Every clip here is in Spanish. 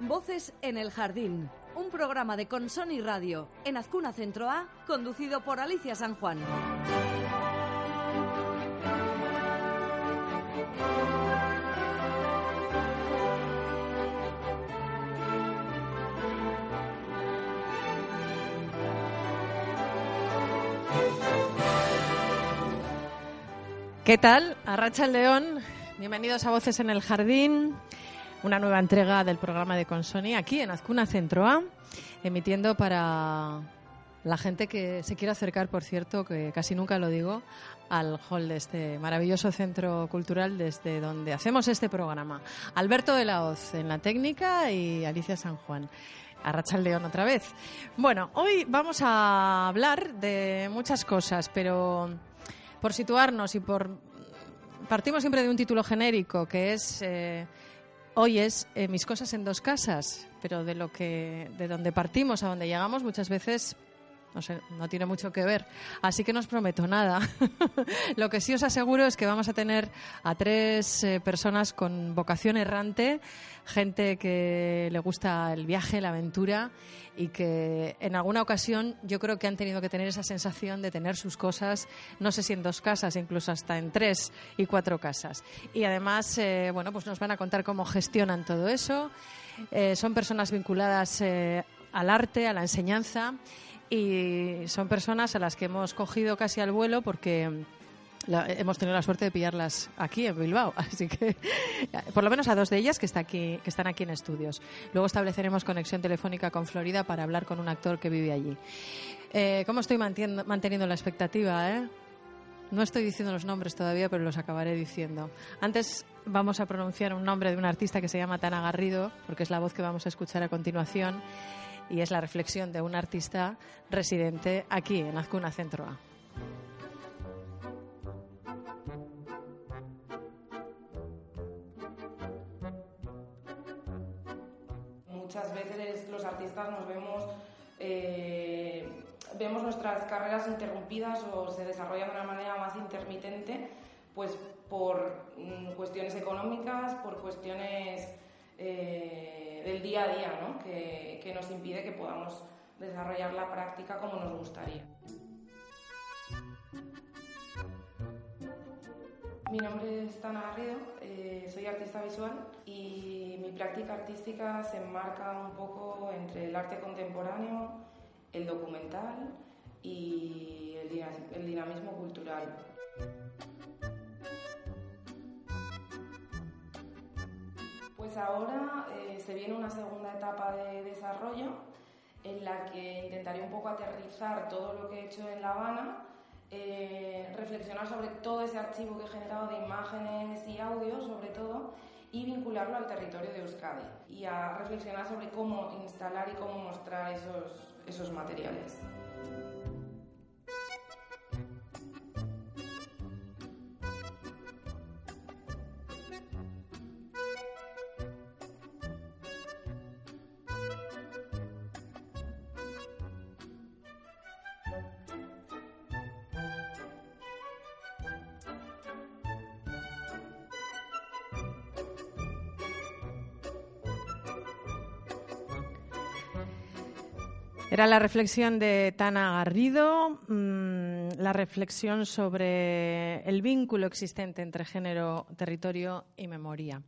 Voces en el Jardín, un programa de Consoni Radio en Azcuna Centro A, conducido por Alicia San Juan. ¿Qué tal? Arracha el León, bienvenidos a Voces en el Jardín, una nueva entrega del programa de Consoni aquí en Azcuna Centro A, emitiendo para la gente que se quiera acercar, por cierto, que casi nunca lo digo, al hall de este maravilloso centro cultural desde donde hacemos este programa. Alberto de la Hoz en la técnica y Alicia San Juan. Arracha León otra vez. Bueno, hoy vamos a hablar de muchas cosas, pero por situarnos y por partimos siempre de un título genérico que es eh, hoy es eh, mis cosas en dos casas, pero de lo que de donde partimos a donde llegamos muchas veces no sé, no tiene mucho que ver. Así que no os prometo nada. Lo que sí os aseguro es que vamos a tener a tres eh, personas con vocación errante, gente que le gusta el viaje, la aventura y que en alguna ocasión yo creo que han tenido que tener esa sensación de tener sus cosas, no sé si en dos casas, incluso hasta en tres y cuatro casas. Y además, eh, bueno, pues nos van a contar cómo gestionan todo eso. Eh, son personas vinculadas eh, al arte, a la enseñanza y son personas a las que hemos cogido casi al vuelo porque la- hemos tenido la suerte de pillarlas aquí en Bilbao, así que por lo menos a dos de ellas que, está aquí, que están aquí en estudios. Luego estableceremos conexión telefónica con Florida para hablar con un actor que vive allí. Eh, ¿Cómo estoy manteniendo la expectativa? Eh? No estoy diciendo los nombres todavía, pero los acabaré diciendo. Antes vamos a pronunciar un nombre de un artista que se llama Tana Garrido, porque es la voz que vamos a escuchar a continuación y es la reflexión de un artista residente aquí en Azcuna Centro A. Muchas veces los artistas nos vemos, eh, vemos nuestras carreras interrumpidas o se desarrollan de una manera más intermitente, pues por mm, cuestiones económicas, por cuestiones eh, del día a día, ¿no? que, que nos impide que podamos desarrollar la práctica como nos gustaría. Mi nombre es Tana Garrido, eh, soy artista visual y mi práctica artística se enmarca un poco entre el arte contemporáneo, el documental y el, dina- el dinamismo cultural. Pues ahora eh, se viene una segunda etapa de desarrollo en la que intentaré un poco aterrizar todo lo que he hecho en La Habana, eh, reflexionar sobre todo ese archivo que he generado de imágenes y audios, sobre todo, y vincularlo al territorio de Euskadi y a reflexionar sobre cómo instalar y cómo mostrar esos, esos materiales. Era la reflexión de Tana Garrido, mm, la reflexión sobre el vínculo existente entre género, territorio y memoria.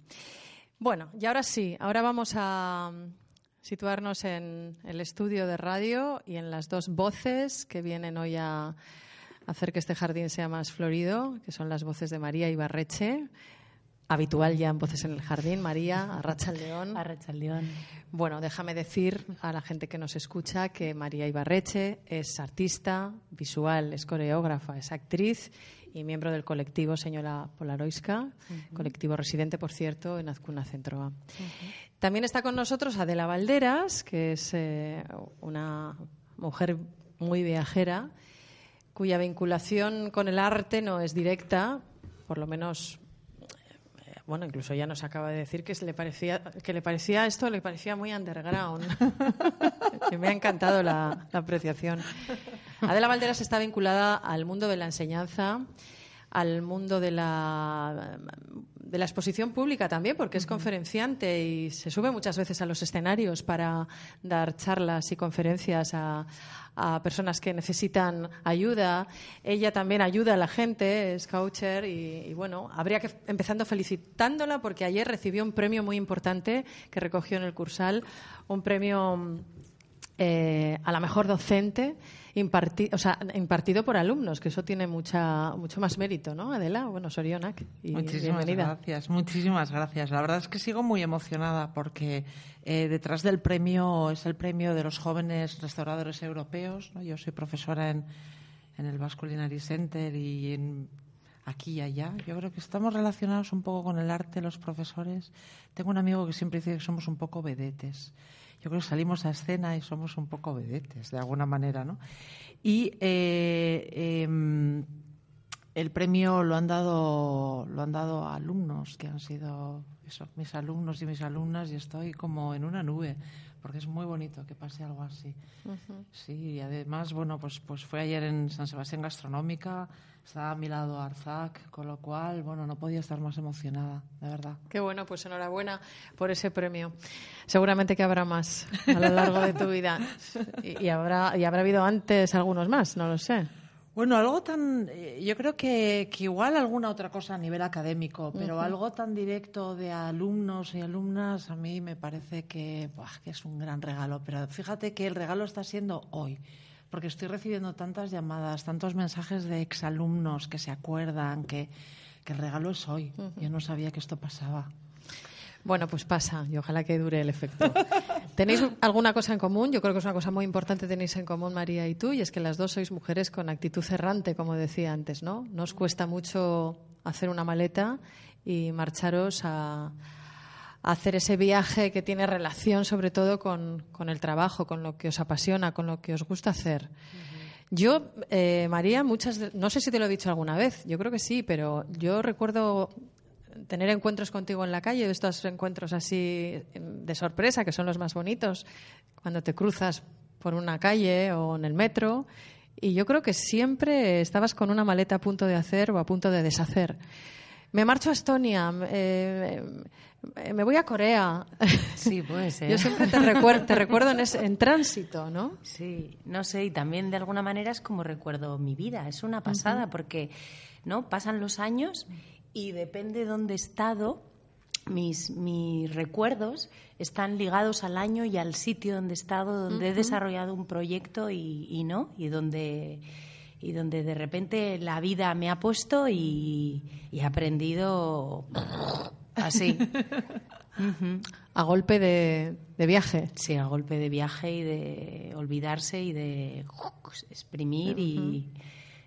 Bueno, y ahora sí, ahora vamos a mm, situarnos en el estudio de radio y en las dos voces que vienen hoy a hacer que este jardín sea más florido, que son las voces de María Ibarreche, habitual ya en Voces en el Jardín, María, Arracha León. Arrachaldeón. Bueno, déjame decir a la gente que nos escucha que María Ibarreche es artista visual, es coreógrafa, es actriz y miembro del colectivo Señora Polaroiska, colectivo residente, por cierto, en Azcuna Centroa. También está con nosotros Adela Valderas, que es eh, una mujer muy viajera, cuya vinculación con el arte no es directa, por lo menos bueno, incluso ya nos acaba de decir que le parecía que le parecía esto le parecía muy underground. me ha encantado la, apreciación. Adela Valderas está vinculada al mundo de la enseñanza, al mundo de la de la exposición pública también, porque es conferenciante y se sube muchas veces a los escenarios para dar charlas y conferencias a, personas que necesitan ayuda. Ella también ayuda a la gente, es coacher y, bueno, habría que empezando felicitándola porque ayer recibió un premio muy importante que recogió en el Cursal, un premio eh, a la mejor docente o sea, impartido por alumnos, que eso tiene mucha, mucho más mérito, ¿no, Adela? Bueno, Sorionak, y muchísimas gracias, muchísimas gracias. La verdad es que sigo muy emocionada porque eh, detrás del premio es el premio de los jóvenes restauradores europeos. Yo soy profesora en, en el Basque Culinary Center y en aquí y allá. Yo creo que estamos relacionados un poco con el arte, los profesores. Tengo un amigo que siempre dice que somos un poco vedetes yo creo que salimos a escena y somos un poco vedetes, de alguna manera, ¿no? Y eh, em, el premio lo han dado lo han dado a alumnos que han sido eso, mis alumnos y mis alumnas y estoy como en una nube porque es muy bonito que pase algo así. Sí, y además, bueno, pues, pues fue ayer en San Sebastián Gastronómica, estaba a mi lado Arzac, con lo cual, bueno, no podía estar más emocionada, de verdad. Qué bueno, pues enhorabuena por ese premio. Seguramente que habrá más a lo largo de tu vida. Y, habrá, y habrá habido antes algunos más, no lo sé. Bueno, algo tan. Eh, yo creo que, igual alguna otra cosa a nivel académico, pero algo tan directo de alumnos y alumnas a mí me parece que, que es un gran regalo. Pero fíjate que el regalo está siendo hoy porque estoy recibiendo tantas llamadas, tantos mensajes de exalumnos que se acuerdan que, el regalo es hoy. Yo no sabía que esto pasaba. Bueno, pues pasa y ojalá que dure el efecto. ¿Tenéis alguna cosa en común? Yo creo que es una cosa muy importante tenéis en común María y tú, y es que las dos sois mujeres con actitud errante, como decía antes, ¿no? No os cuesta mucho hacer una maleta y marcharos a, hacer ese viaje que tiene relación sobre todo con, el trabajo, con lo que os apasiona, con lo que os gusta hacer. Yo, eh, María, muchas, no sé si te lo he dicho alguna vez, yo creo que sí, pero yo recuerdo tener encuentros contigo en la calle, estos encuentros así de sorpresa, que son los más bonitos, cuando te cruzas por una calle o en el metro, y yo creo que siempre estabas con una maleta a punto de hacer o a punto de deshacer. Me marcho a Estonia, eh, me voy a Corea. Sí, puede ser. Yo siempre te, recuerdo en, en, tránsito, ¿no? Sí, no sé, y también de alguna manera es como recuerdo mi vida. Es una pasada porque no pasan los años y depende de dónde he estado, mis, mis recuerdos están ligados al año y al sitio donde he estado, donde he desarrollado un proyecto y, y no, y donde y donde de repente la vida me ha puesto y, he aprendido así. A golpe de, viaje. Sí, a golpe de viaje y de olvidarse y de exprimir y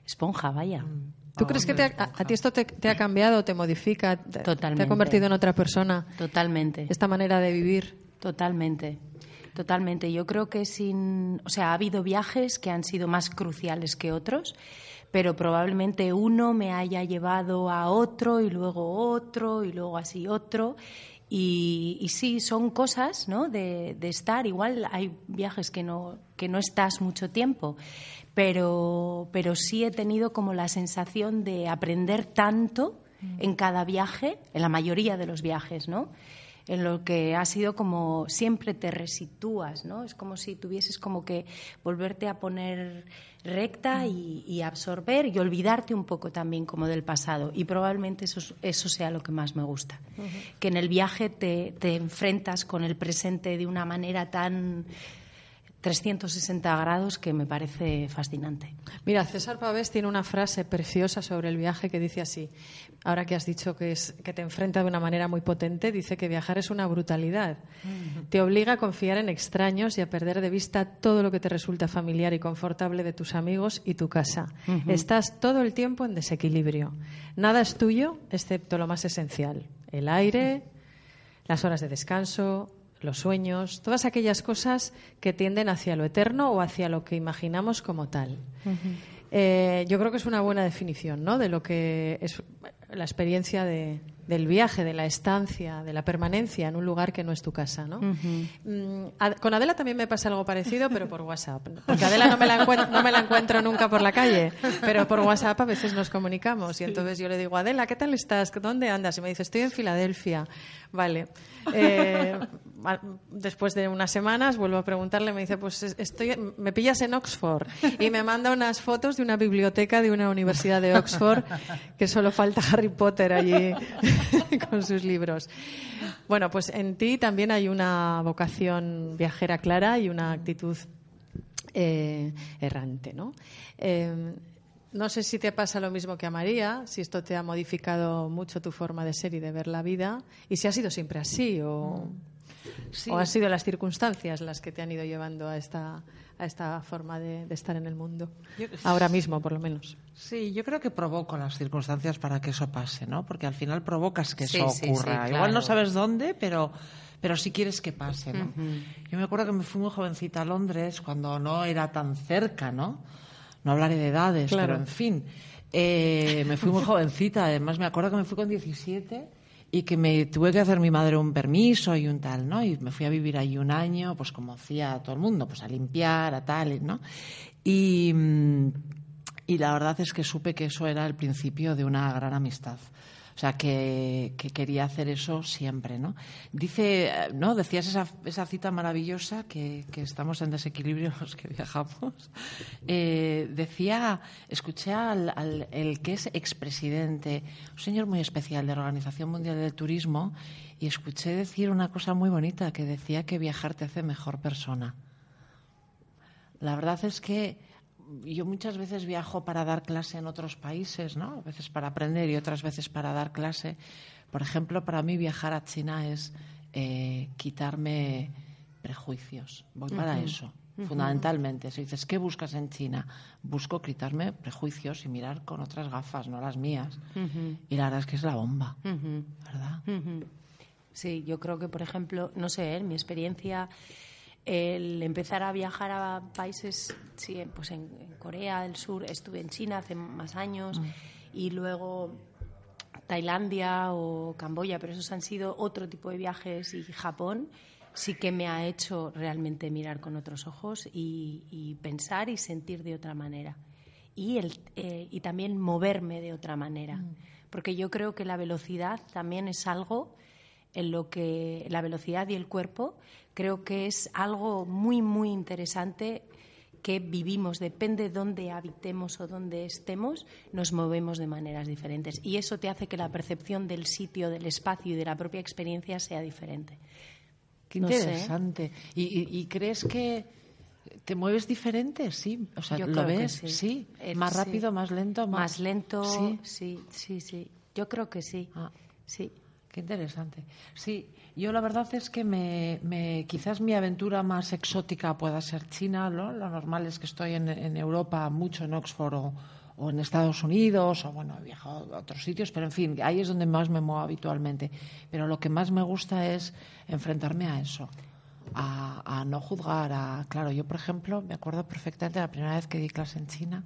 esponja, vaya. Mm. ¿Tú crees que a, ti esto te, ha cambiado, te modifica, Totalmente. te ha convertido en otra persona? Totalmente. Esta manera de vivir. Totalmente. Totalmente. Yo creo que sin, o sea, ha habido viajes que han sido más cruciales que otros, pero probablemente uno me haya llevado a otro y luego otro y luego así otro. Y, sí, son cosas ¿no? de, estar. Igual hay viajes que no, que no estás mucho tiempo, pero, pero sí he tenido como la sensación de aprender tanto en cada viaje, en la mayoría de los viajes, ¿no? En lo que ha sido como siempre te resitúas, ¿no? Es como si tuvieses como que volverte a poner recta y, absorber y olvidarte un poco también como del pasado. Y probablemente eso, eso sea lo que más me gusta. Que en el viaje te, te enfrentas con el presente de una manera tan 360 grados que me parece fascinante. Mira, César Pavés tiene una frase preciosa sobre el viaje que dice así. Ahora que has dicho que, es, que te enfrenta de una manera muy potente, dice que viajar es una brutalidad. Te obliga a confiar en extraños y a perder de vista todo lo que te resulta familiar y confortable de tus amigos y tu casa. Estás todo el tiempo en desequilibrio. Nada es tuyo excepto lo más esencial, el aire, las horas de descanso, los sueños, todas aquellas cosas que tienden hacia lo eterno o hacia lo que imaginamos como tal. Eh, yo creo que es una buena definición ¿no? de lo que es la experiencia de, del viaje, de la estancia, de la permanencia en un lugar que no es tu casa. ¿no? Mm, con Adela también me pasa algo parecido, pero por WhatsApp. Porque Adela no me, la no me la encuentro nunca por la calle, pero por WhatsApp a veces nos comunicamos. Y entonces yo le digo, Adela, ¿qué tal estás? ¿Dónde andas? Y me dice, estoy en Filadelfia. Vale. Eh, después de unas semanas vuelvo a preguntarle, me dice, pues estoy, me pillas en Oxford. Y me manda unas fotos de una biblioteca de una universidad de Oxford, que solo falta Harry Potter allí con sus libros. Bueno, pues en ti también hay una vocación viajera clara y una actitud eh, errante, ¿no? Eh, no sé si te pasa lo mismo que a María, si esto te ha modificado mucho tu forma de ser y de ver la vida, y si ha sido siempre así o, o han sido las circunstancias las que te han ido llevando a esta, a esta forma de, estar en el mundo, ahora mismo por lo menos. Sí, yo creo que provoco las circunstancias para que eso pase, ¿no? Porque al final provocas que eso ocurra. Igual no sabes dónde, pero pero sí quieres que pase, ¿no? Yo me acuerdo que me fui muy jovencita a Londres cuando no era tan cerca, ¿no? No hablaré de edades, pero en fin. Eh, me fui muy jovencita, además me acuerdo que me fui con 17 y que me tuve que hacer mi madre un permiso y un tal, ¿no? Y me fui a vivir ahí un año, pues como hacía todo el mundo, pues a limpiar, a tal, ¿no? Y, mm, y la verdad es que supe que eso era el principio de una gran amistad. O sea, que, quería hacer eso siempre, ¿no? Dice, ¿no? Decías esa, esa cita maravillosa que, estamos en desequilibrio los que viajamos. Eh, decía, escuché al, el que es expresidente, un señor muy especial de la Organización Mundial del Turismo, y escuché decir una cosa muy bonita, que decía que viajar te hace mejor persona. La verdad es que yo muchas veces viajo para dar clase en otros países, ¿no? A veces para aprender y otras veces para dar clase. Por ejemplo, para mí viajar a China es eh, quitarme prejuicios. Voy para eso, fundamentalmente. Si dices, ¿qué buscas en China? Busco quitarme prejuicios y mirar con otras gafas, no las mías. Y la verdad es que es la bomba, ¿verdad? Sí, yo creo que, por ejemplo, no sé, en mi experiencia el empezar a viajar a países, sí, pues en, Corea del Sur, estuve en China hace más años mm. y luego Tailandia o Camboya, pero esos han sido otro tipo de viajes y Japón sí que me ha hecho realmente mirar con otros ojos y, pensar y sentir de otra manera y, el, eh, y también moverme de otra manera, mm. porque yo creo que la velocidad también es algo en lo que la velocidad y el cuerpo creo que es algo muy, muy interesante que vivimos, depende de dónde habitemos o dónde estemos, nos movemos de maneras diferentes. Y eso te hace que la percepción del sitio, del espacio y de la propia experiencia sea diferente. Qué interesante. ¿Y, crees que te mueves diferente? Sí. O sea, ¿lo ves? Sí. Eh, ¿Más rápido, más lento? Más, lento, ¿Sí? sí, sí, Yo creo que sí. Ah. Sí. Qué interesante. Sí, yo la verdad es que me, quizás mi aventura más exótica pueda ser China. Lo normal es que estoy en, Europa, mucho en Oxford o, en Estados Unidos, o bueno, he viajado a otros sitios, pero en fin, ahí es donde más me muevo habitualmente. Pero lo que más me gusta es enfrentarme a eso, a, a no juzgar. A, claro, yo, por ejemplo, me acuerdo perfectamente la primera vez que di clase en China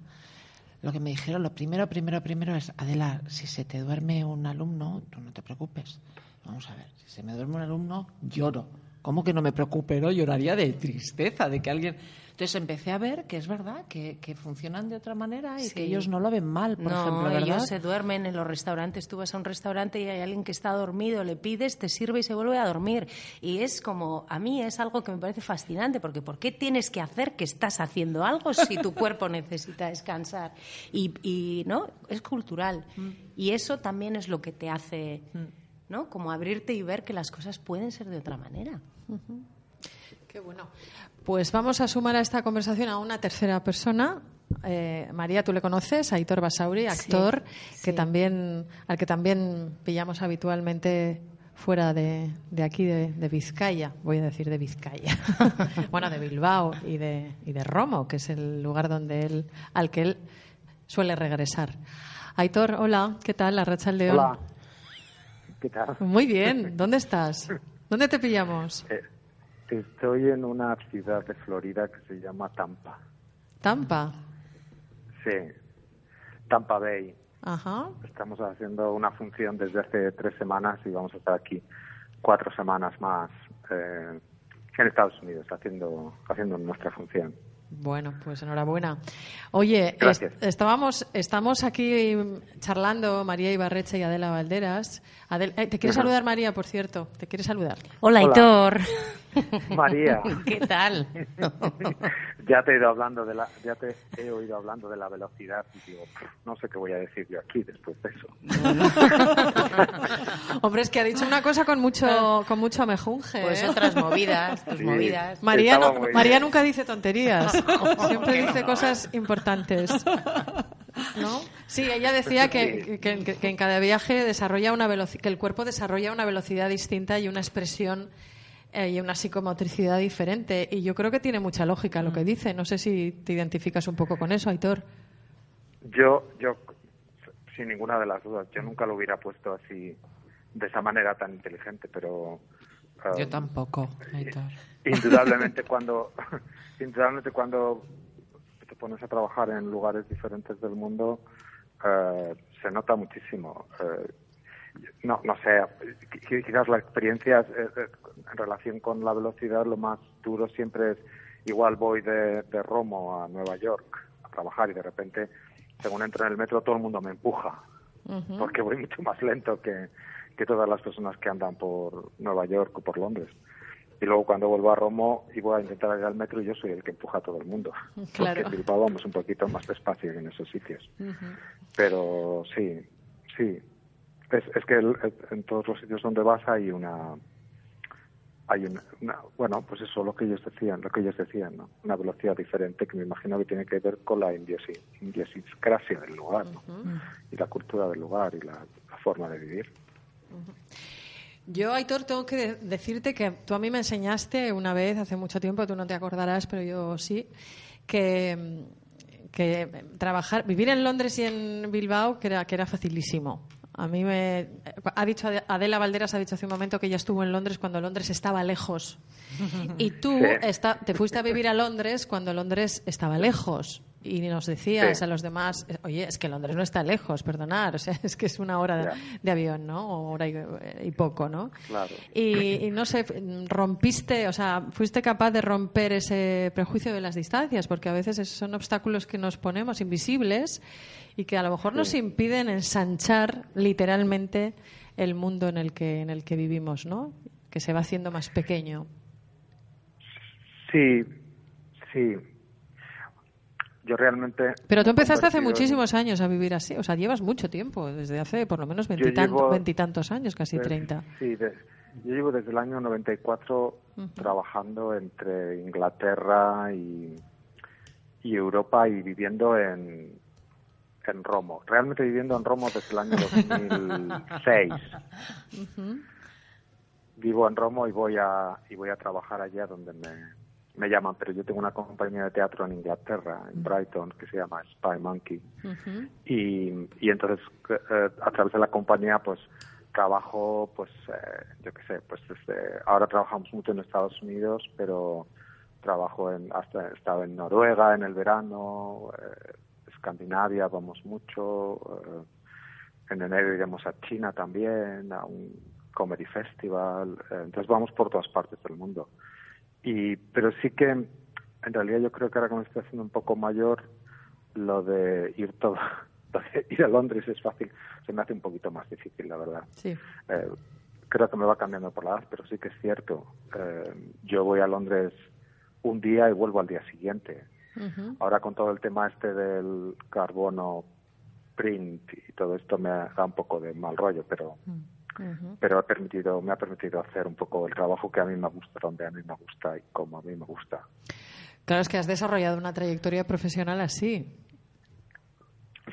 lo que me dijeron, lo primero, primero, primero es, Adela, si se te duerme un alumno, tú no te preocupes. Vamos a ver, si se me duerme un alumno, lloro. ¿Cómo que no me preocupe? No? Lloraría de tristeza, de que alguien... Entonces empecé a ver que es verdad, que, funcionan de otra manera y que ellos no lo ven mal, por ejemplo, ¿verdad? ellos se duermen en los restaurantes. Tú vas a un restaurante y hay alguien que está dormido, le pides, te sirve y se vuelve a dormir. Y es como, a mí es algo que me parece fascinante, porque ¿por qué tienes que hacer que estás haciendo algo si tu cuerpo necesita descansar? Y, ¿no? Es cultural. Mm. Y eso también es lo que te hace... Mm. ¿no? Como abrirte y ver que las cosas pueden ser de otra manera. Qué bueno. Pues vamos a sumar a esta conversación a una tercera persona. Eh, María, tú le conoces, Aitor Basauri, actor, que también, al que también pillamos habitualmente fuera de, aquí, de, Vizcaya, voy a decir de Vizcaya, bueno, de Bilbao y de, y de Romo, que es el lugar donde él, al que él suele regresar. Aitor, hola, ¿qué tal? La Racha León. Hola, ¿qué tal? Muy bien, ¿dónde estás? ¿Dónde te pillamos? Eh, estoy en una ciudad de Florida que se llama Tampa. ¿Tampa? Sí, Tampa Bay. Ajá. Estamos haciendo una función desde hace tres semanas y vamos a estar aquí cuatro semanas más eh, en Estados Unidos haciendo, haciendo nuestra función. Bueno, pues enhorabuena. Oye, estábamos, estamos aquí charlando María Ibarreche y Adela Valderas. Eh, ¿Te quiere saludar María, por cierto? ¿Te quiere saludar? Hola, Hitor. María. ¿Qué tal? ya te he ido hablando de la, ya te he oído hablando de la velocidad y digo, no sé qué voy a decir yo aquí después de eso. Hombre, es que ha dicho una cosa con mucho, con mucho amejunge. Pues ¿eh? otras movidas, tus movidas. María, María nunca dice tonterías. Siempre dice cosas importantes. ¿No? Sí, ella decía que, que, en cada viaje desarrolla una que el cuerpo desarrolla una velocidad distinta y una expresión y una psicomotricidad diferente. Y yo creo que tiene mucha lógica lo que mm. dice. No sé si te identificas un poco con eso, Aitor. Yo, yo, sin ninguna de las dudas, yo nunca lo hubiera puesto así, de esa manera tan inteligente, pero... yo um, tampoco, Aitor. Indudablemente cuando, indudablemente cuando te pones a trabajar en lugares diferentes del mundo, uh, se nota muchísimo. Uh, no, no sé, quizás la experiencia en relación con la velocidad, lo más duro siempre es, igual voy de, de Romo a Nueva York a trabajar y de repente, según entro en el metro, todo el mundo me empuja, porque voy mucho más lento que, que todas las personas que andan por Nueva York o por Londres. Y luego cuando vuelvo a Romo y voy a intentar ir al metro, yo soy el que empuja a todo el mundo. Porque en Bilbao vamos un poquito más despacio en esos sitios. Pero sí, sí, es, es que en todos los sitios donde vas hay una hay una, bueno pues eso lo que ellos decían lo que ellos decían ¿no? una velocidad diferente que me imagino que tiene que ver con la idiosincrasia del lugar ¿no? y la cultura del lugar y la, forma de vivir Yo, Aitor, tengo que decirte que tú a mí me enseñaste una vez, hace mucho tiempo, tú no te acordarás, pero yo sí, que, que trabajar, vivir en Londres y en Bilbao, que era, que era facilísimo. A mí me ha dicho Adela Valderas ha dicho hace un momento que ella estuvo en Londres cuando Londres estaba lejos. Y tú te fuiste a vivir a Londres cuando Londres estaba lejos y nos decías a los demás, oye, es que Londres no está lejos, perdonar, o sea, es que es una hora de, avión, ¿no? O hora y, poco, ¿no? Claro. Y, no sé, rompiste, o sea, fuiste capaz de romper ese prejuicio de las distancias, porque a veces son obstáculos que nos ponemos invisibles y que a lo mejor nos impiden ensanchar literalmente el mundo en el que en el que vivimos, ¿no? Que se va haciendo más pequeño. Sí, sí yo realmente... Pero tú empezaste hace muchísimos años a vivir así, o sea, llevas mucho tiempo, desde hace por lo menos veintitantos años, casi treinta. Sí, yo llevo desde el año 94 trabajando entre Inglaterra y, y Europa y viviendo en, en Romo. Realmente viviendo en Romo desde el año 2006. Vivo en Romo y voy a y voy a trabajar allá donde me me llaman, pero yo tengo una compañía de teatro en Inglaterra, en Brighton, que se llama Spy Monkey. y, y entonces, eh, a través de la compañía, pues trabajo, pues, eh, yo qué sé, pues desde, ahora trabajamos mucho en Estados Unidos, pero trabajo en, hasta he estado en Noruega en el verano, eh, Escandinavia vamos mucho, en enero iremos a China también, a un comedy festival, entonces vamos por todas partes del mundo. Y, pero sí que, en realidad, yo creo que ahora que me estoy haciendo un poco mayor, lo de ir todo, ir a Londres es fácil, se me hace un poquito más difícil, la verdad. Sí. Eh, creo que me va cambiando por la edad, pero sí que es cierto. Eh, yo voy a Londres un día y vuelvo al día siguiente. Ahora con todo el tema este del carbono print y todo esto me da un poco de mal rollo, pero pero ha permitido, me ha permitido hacer un poco el trabajo que a mí me gusta, donde a mí me gusta y como a mí me gusta. Claro, es que has desarrollado una trayectoria profesional así.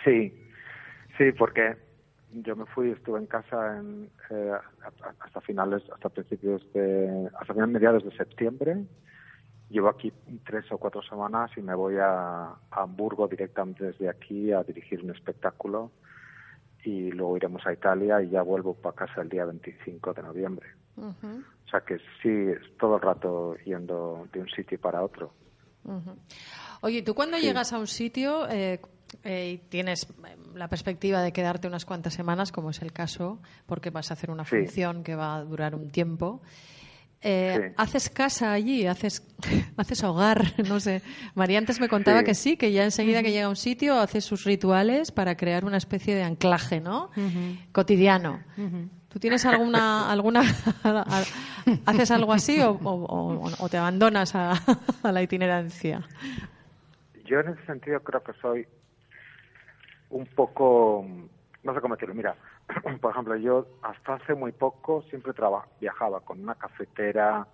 Sí, sí, porque yo me fui, estuve en casa en, eh, hasta finales, hasta principios de, hasta finales mediados de septiembre. Llevo aquí tres o cuatro semanas y me voy a, a Hamburgo directamente desde aquí a dirigir un espectáculo y luego iremos a Italia y ya vuelvo para casa el día 25 de noviembre. O sea que sí, es todo el rato yendo de un sitio para otro. Oye, tú cuando llegas a un sitio eh, eh, y tienes eh, la perspectiva de quedarte unas cuantas semanas, como es el caso, porque vas a hacer una función que va a durar un tiempo. ¿Haces casa allí? ¿Haces, ¿Haces hogar? No sé. María antes me contaba que sí, que ya enseguida que llega a un sitio hace sus rituales para crear una especie de anclaje, ¿no? Cotidiano. ¿Tú tienes alguna, alguna haces algo así o, te abandonas a, la itinerancia? Yo en ese sentido creo que soy un poco, no sé cómo decirlo, mira, por ejemplo, yo hasta hace muy poco siempre viajaba con una cafetera,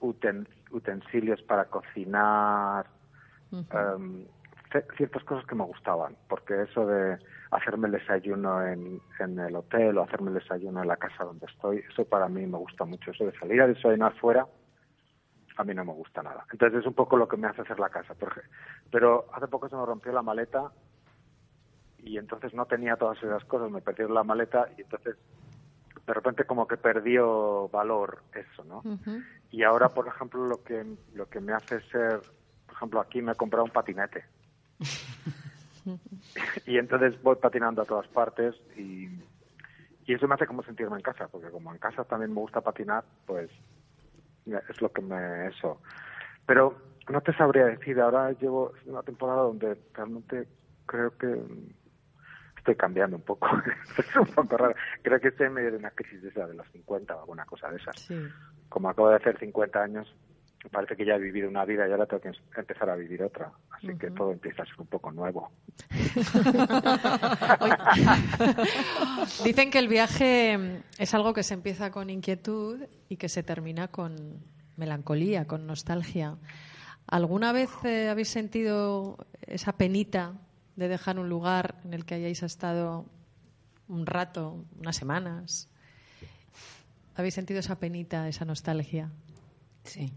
utensilios para cocinar, em, ciertas cosas que me gustaban, porque eso de hacerme el desayuno en, en, el hotel o hacerme el desayuno en la casa donde estoy, eso para mí me gusta mucho. Eso de salir a desayunar fuera, a mí no me gusta nada. Entonces es un poco lo que me hace hacer la casa. Pero hace poco se me rompió la maleta y entonces no tenía todas esas cosas, me perdieron la maleta y entonces de repente como que perdió valor eso, ¿no? Y ahora, por ejemplo, lo que lo que me hace ser, por ejemplo, aquí me he comprado un patinete. y entonces voy patinando a todas partes y, y eso me hace como sentirme en casa, porque como en casa también me gusta patinar, pues es lo que me eso. Pero no te sabría decir, ahora llevo una temporada donde realmente creo que estoy cambiando un poco. es un poco raro. Creo que estoy en medio de una crisis de esa de los 50 o alguna cosa de esas. Como acabo de hacer 50 años, parece que ya he vivido una vida y ahora tengo que empezar a vivir otra. Así que todo empieza a ser un poco nuevo. Dicen que el viaje es algo que se empieza con inquietud y que se termina con melancolía, con nostalgia. ¿Alguna vez eh, habéis sentido esa penita de dejar un lugar en el que hayáis estado un rato, unas semanas? ¿Habéis sentido esa penita, esa nostalgia? Sí.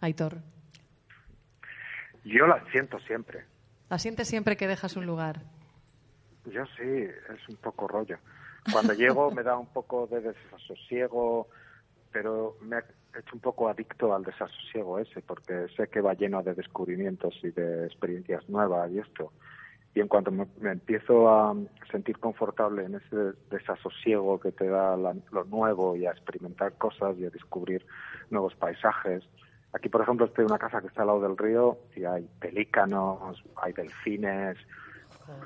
Aitor. Yo la siento siempre. ¿La sientes siempre que dejas un lugar? Yo sí, es un poco rollo. Cuando llego me da un poco de desasosiego, pero me he hecho un poco adicto al desasosiego ese, porque sé que va lleno de descubrimientos y de experiencias nuevas y esto. Y en cuanto me, empiezo a sentir confortable en ese desasosiego que te da lo nuevo y a experimentar cosas y a descubrir nuevos paisajes, Aquí, por ejemplo, estoy en una casa que está al lado del río y hay pelícanos, hay delfines,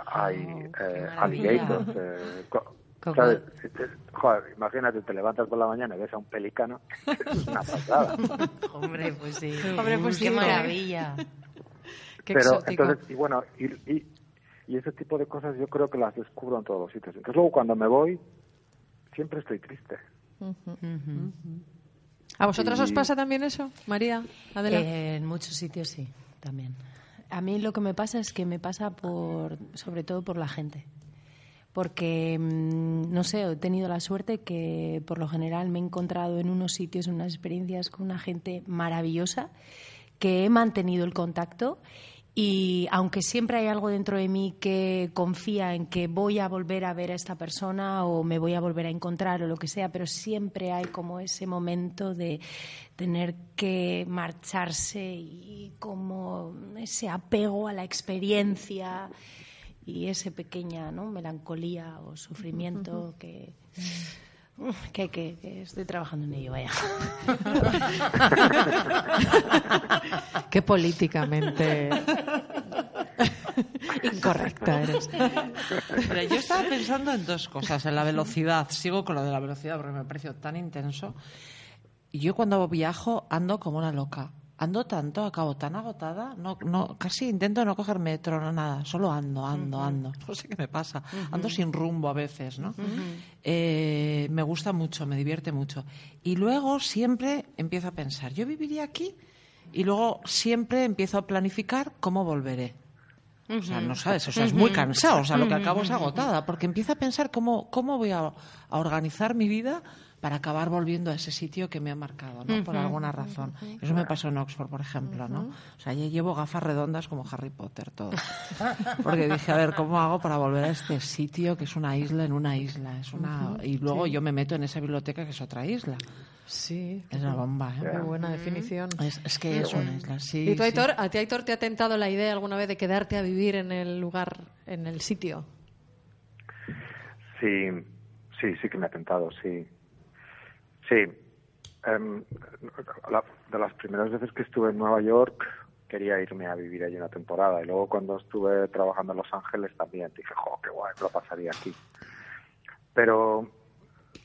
hay eh, alligators. Eh, Joder, imagínate, te levantas por la mañana y ves a un pelícano, es una pasada. Hombre, pues sí. Hombre, pues qué maravilla. Qué Pero exótico. entonces, y bueno, y, y, y, ese tipo de cosas yo creo que las descubro en todos los sitios. Entonces luego cuando me voy, siempre estoy triste. Uh -huh. ¿A vosotros os pasa también eso, María? Adela. Eh, en muchos sitios sí, también. A mí lo que me pasa es que me pasa por, sobre todo por la gente. Porque, mm, no sé, he tenido la suerte que por lo general me he encontrado en unos sitios, en unas experiencias con una gente maravillosa, que he mantenido el contacto y aunque siempre hay algo dentro de mí que confía en que voy a volver a ver a esta persona o me voy a volver a encontrar o lo que sea, pero siempre hay como ese momento de tener que marcharse y como ese apego a la experiencia y ese pequeña ¿no? melancolía o sufrimiento que que, que, que, estoy trabajando en ello, vaya. Qué políticamente incorrecta eres. Pero yo estaba pensando en dos cosas. En la velocidad. Sigo con lo de la velocidad porque me pareció tan intenso. Yo cuando viajo ando como una loca. Ando tanto, acabo tan agotada, no, no, casi intento no coger metro, no nada, solo ando, ando, ando. No sé qué me pasa, ando sin rumbo a veces, ¿no? Eh, me gusta mucho, me divierte mucho. Y luego siempre empiezo a pensar, yo viviría aquí y luego siempre empiezo a planificar cómo volveré. O sea, no sabes, o sea, es muy cansado, o sea, lo que acabo es agotada, porque empiezo a pensar cómo, cómo voy a, a organizar mi vida para acabar volviendo a ese sitio que me ha marcado, ¿no? Por alguna razón. Eso me pasó en Oxford, por ejemplo, ¿no? O sea, yo llevo gafas redondas como Harry Potter, todo. Porque dije, a ver, ¿cómo hago para volver a este sitio que es una isla en una isla? Es una... Y luego yo me meto en esa biblioteca que es otra isla. Sí. Es la bomba, ¿eh? Muy buena definición. Es, es que es una isla, sí. ¿Y tú, sí. Aitor, a ti, Aitor, te ha tentado la idea alguna vez de quedarte a vivir en el lugar, en el sitio? Sí, sí, sí que me ha tentado, sí. Sí. Em, la- de las primeras veces que estuve en Nueva York quería irme a vivir allí una temporada y luego cuando estuve trabajando en Los Ángeles también dije, jo, qué guay, lo pasaría aquí. Pero,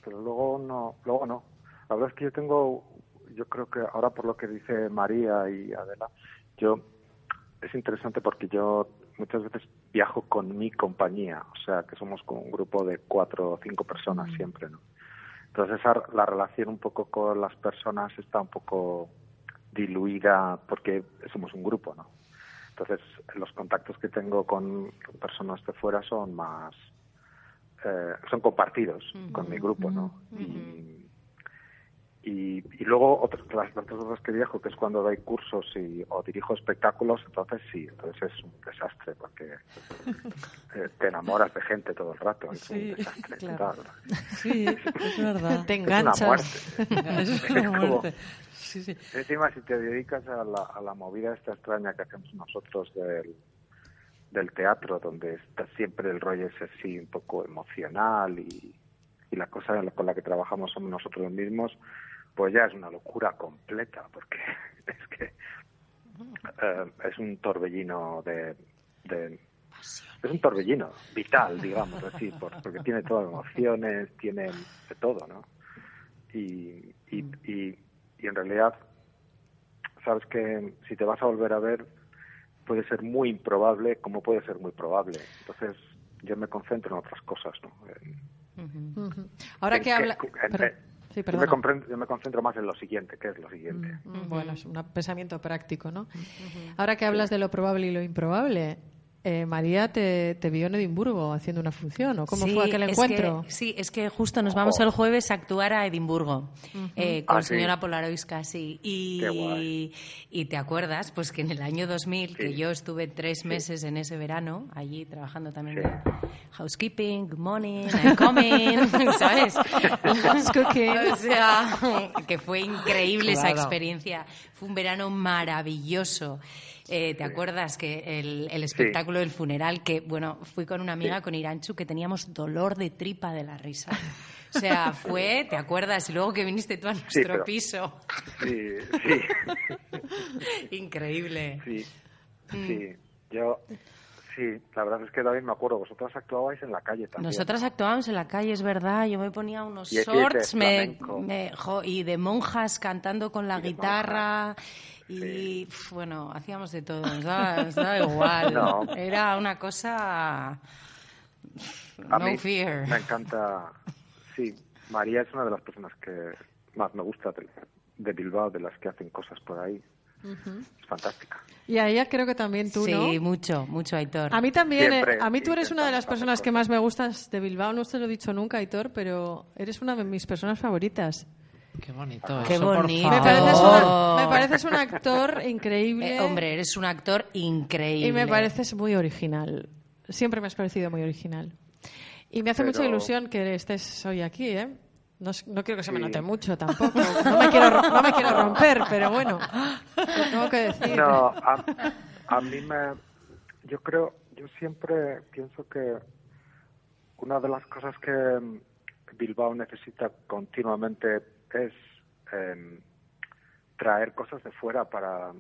pero luego no, luego no. La verdad es que yo tengo, yo creo que ahora por lo que dice María y Adela, yo es interesante porque yo muchas veces viajo con mi compañía, o sea, que somos como un grupo de cuatro o cinco personas siempre, ¿no? Entonces esa, la relación un poco con las personas está un poco diluida porque somos un grupo, ¿no? Entonces los contactos que tengo con personas de fuera son más, eh, son compartidos con mi grupo, ¿no? y, y, y luego otras, las otras veces que viajo, que es cuando doy cursos y, o dirijo espectáculos, entonces sí, entonces es un desastre porque eh, te enamoras de gente todo el rato. Es Sí, un desastre. claro. total. Sí, es verdad. Te Es una enganchas. muerte. Es una muerte. Sí, sí. Encima, si te dedicas a la, a la movida esta extraña que hacemos nosotros del, del teatro, donde está siempre el rollo es así un poco emocional y, y la cosa con la que trabajamos somos nosotros mismos, pues ya es una locura completa, porque es que eh, es un torbellino de, de- es un torbellino vital, digamos así, por- porque tiene todas las emociones, tiene de todo, ¿no? Y, y, y, y en realidad, sabes que si te vas a volver a ver, puede ser muy improbable como puede ser muy probable. Entonces, yo me concentro en otras cosas, ¿no? En-. Ahora en que habla... en- Sí, yo, me yo concentro más en lo siguiente, que es lo siguiente. Mm, Bueno, es un pensamiento práctico, ¿no? Ahora que hablas de lo probable y lo improbable, eh, María te, te vio en Edimburgo haciendo una función, ¿o cómo Sí, fue aquel es encuentro? que- sí, es que justo nos vamos el jueves a actuar a Edimburgo eh, con Ah, sí. señora Polaroiska, sí. Y, Qué guay. y te acuerdas, pues que en el año 2000, que Sí. yo estuve tres meses en ese verano, allí trabajando también Sí. de housekeeping, good morning, I'm coming, ¿sabes? Cooking. O sea, que fue increíble esa experiencia. Fue un verano maravilloso. Eh, ¿Te acuerdas que el, el espectáculo del funeral, que bueno, fui con una amiga, con Iranchu, que teníamos dolor de tripa de la risa? O sea, fue, ¿te acuerdas? Y luego que viniste tú a nuestro pero- piso. Sí, sí, Increíble. sí, Mm. sí. Yo, sí, la verdad es que David, me acuerdo, vosotras actuabais en la calle también. Nosotras actuábamos en la calle, es verdad. Yo me ponía unos shorts me- me- jo, y de monjas cantando con la Y guitarra. Y pf, bueno, hacíamos de todo, nos daba, nos daba igual. No. Era una cosa. A no mí fear. Me encanta. Sí, María es una de las personas que más me gusta de, de Bilbao, de las que hacen cosas por ahí. Es fantástica. Y a ella creo que también tú, sí, ¿no? mucho, mucho, Aitor. A mí también, eh, Siempre a mí tú eres una de las personas que más me gustas de Bilbao, no te lo he dicho nunca, Aitor, pero eres una de mis personas favoritas. Qué bonito. Qué eso, por bonito. Me favor. pareces, Oh. una- me pareces un actor increíble. Eh, hombre, eres un actor increíble. Y me pareces muy original. Siempre me has parecido muy original. Y me hace Pero- mucha ilusión que estés hoy aquí, ¿eh? No, no quiero que se me Sí. note mucho tampoco. No me quiero, ro- no me quiero romper, pero bueno, lo tengo que decir. No, a, a mí me. Yo creo, yo siempre pienso que una de las cosas que Bilbao necesita continuamente es em, traer cosas de fuera para.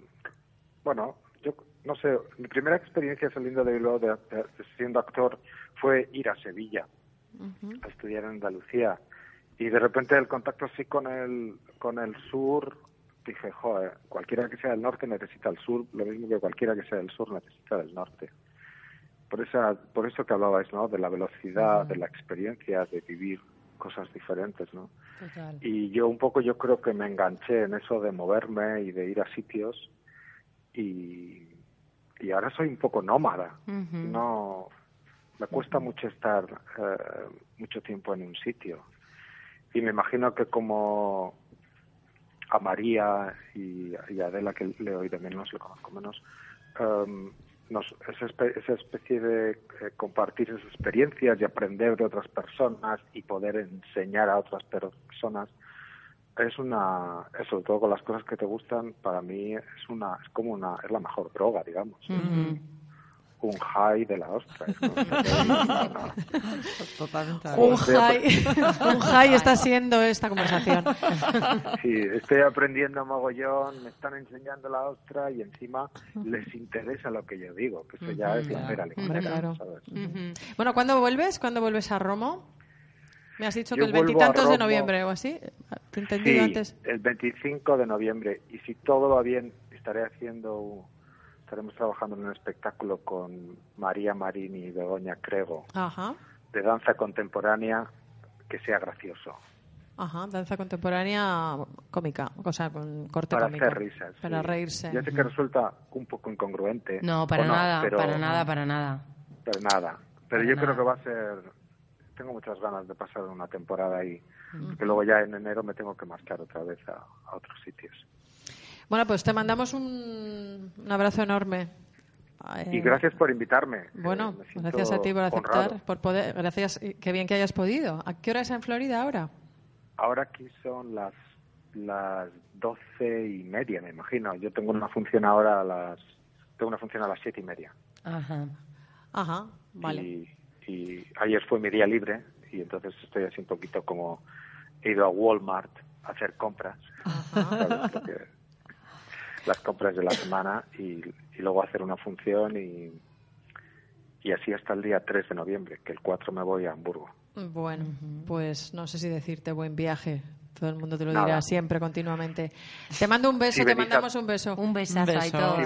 Bueno, yo no sé, mi primera experiencia saliendo de Bilbao, de, de- de siendo actor, fue ir a Sevilla a estudiar en Andalucía. Y de repente el contacto así con el, con el sur dije, joder, cualquiera que sea del norte necesita el sur, lo mismo que cualquiera que sea del sur necesita del norte. Por, esa, por eso que hablabais, ¿no? De la velocidad, de la experiencia, de vivir cosas diferentes, ¿no? Y yo un poco yo creo que me enganché en eso de moverme y de ir a sitios y, y ahora soy un poco nómada. No me cuesta mucho estar eh, mucho tiempo en un sitio. Y me imagino que como a María y, a Adela, que le oí de menos, le conozco menos, um, esa, especie de eh, compartir esas experiencias y aprender de otras personas y poder enseñar a otras personas es una sobre todo con las cosas que te gustan para mí es una es como una es la mejor droga digamos un high de la ostra. un high, un high está siendo esta conversación. Sí, estoy aprendiendo mogollón, me están enseñando la ostra y encima les interesa lo que yo digo, que eso ya es la mera claro. Bueno, ¿cuándo vuelves? ¿Cuándo vuelves a Romo? Me has dicho que el veintitantos de noviembre o así. ¿Te he entendido antes? El 25 de noviembre. Y si todo va bien, estaré haciendo estaremos trabajando en un espectáculo con María Marín y Begoña Crego de danza contemporánea que sea gracioso. Ajá, danza contemporánea cómica, o sea, con corte para cómico. Hacer risas, para reírse. Ya sé que resulta un poco incongruente. No, para nada, para nada, para nada. Para nada. Pero yo creo que va a ser... Tengo muchas ganas de pasar una temporada ahí, que luego ya en enero me tengo que marchar otra vez a otros sitios. Bueno, pues te mandamos un, abrazo enorme. y eh, gracias por invitarme. Bueno, gracias a ti por aceptar, por poder, gracias, qué bien que hayas podido. ¿A qué hora es en Florida ahora? Ahora aquí son las las doce y media, me imagino. Yo tengo una función ahora a las tengo una función a las siete y media. Ajá, ajá, vale. Y, y ayer fue mi día libre y entonces estoy así un poquito como he ido a Walmart a hacer compras. Ajá. las compras de la semana y, luego hacer una función y, y así hasta el día 3 de noviembre, que el 4 me voy a Hamburgo. Bueno, pues no sé si decirte buen viaje. Todo el mundo te lo dirá siempre, continuamente. Te mando un beso, te mandamos un beso. Un besazo un y todo.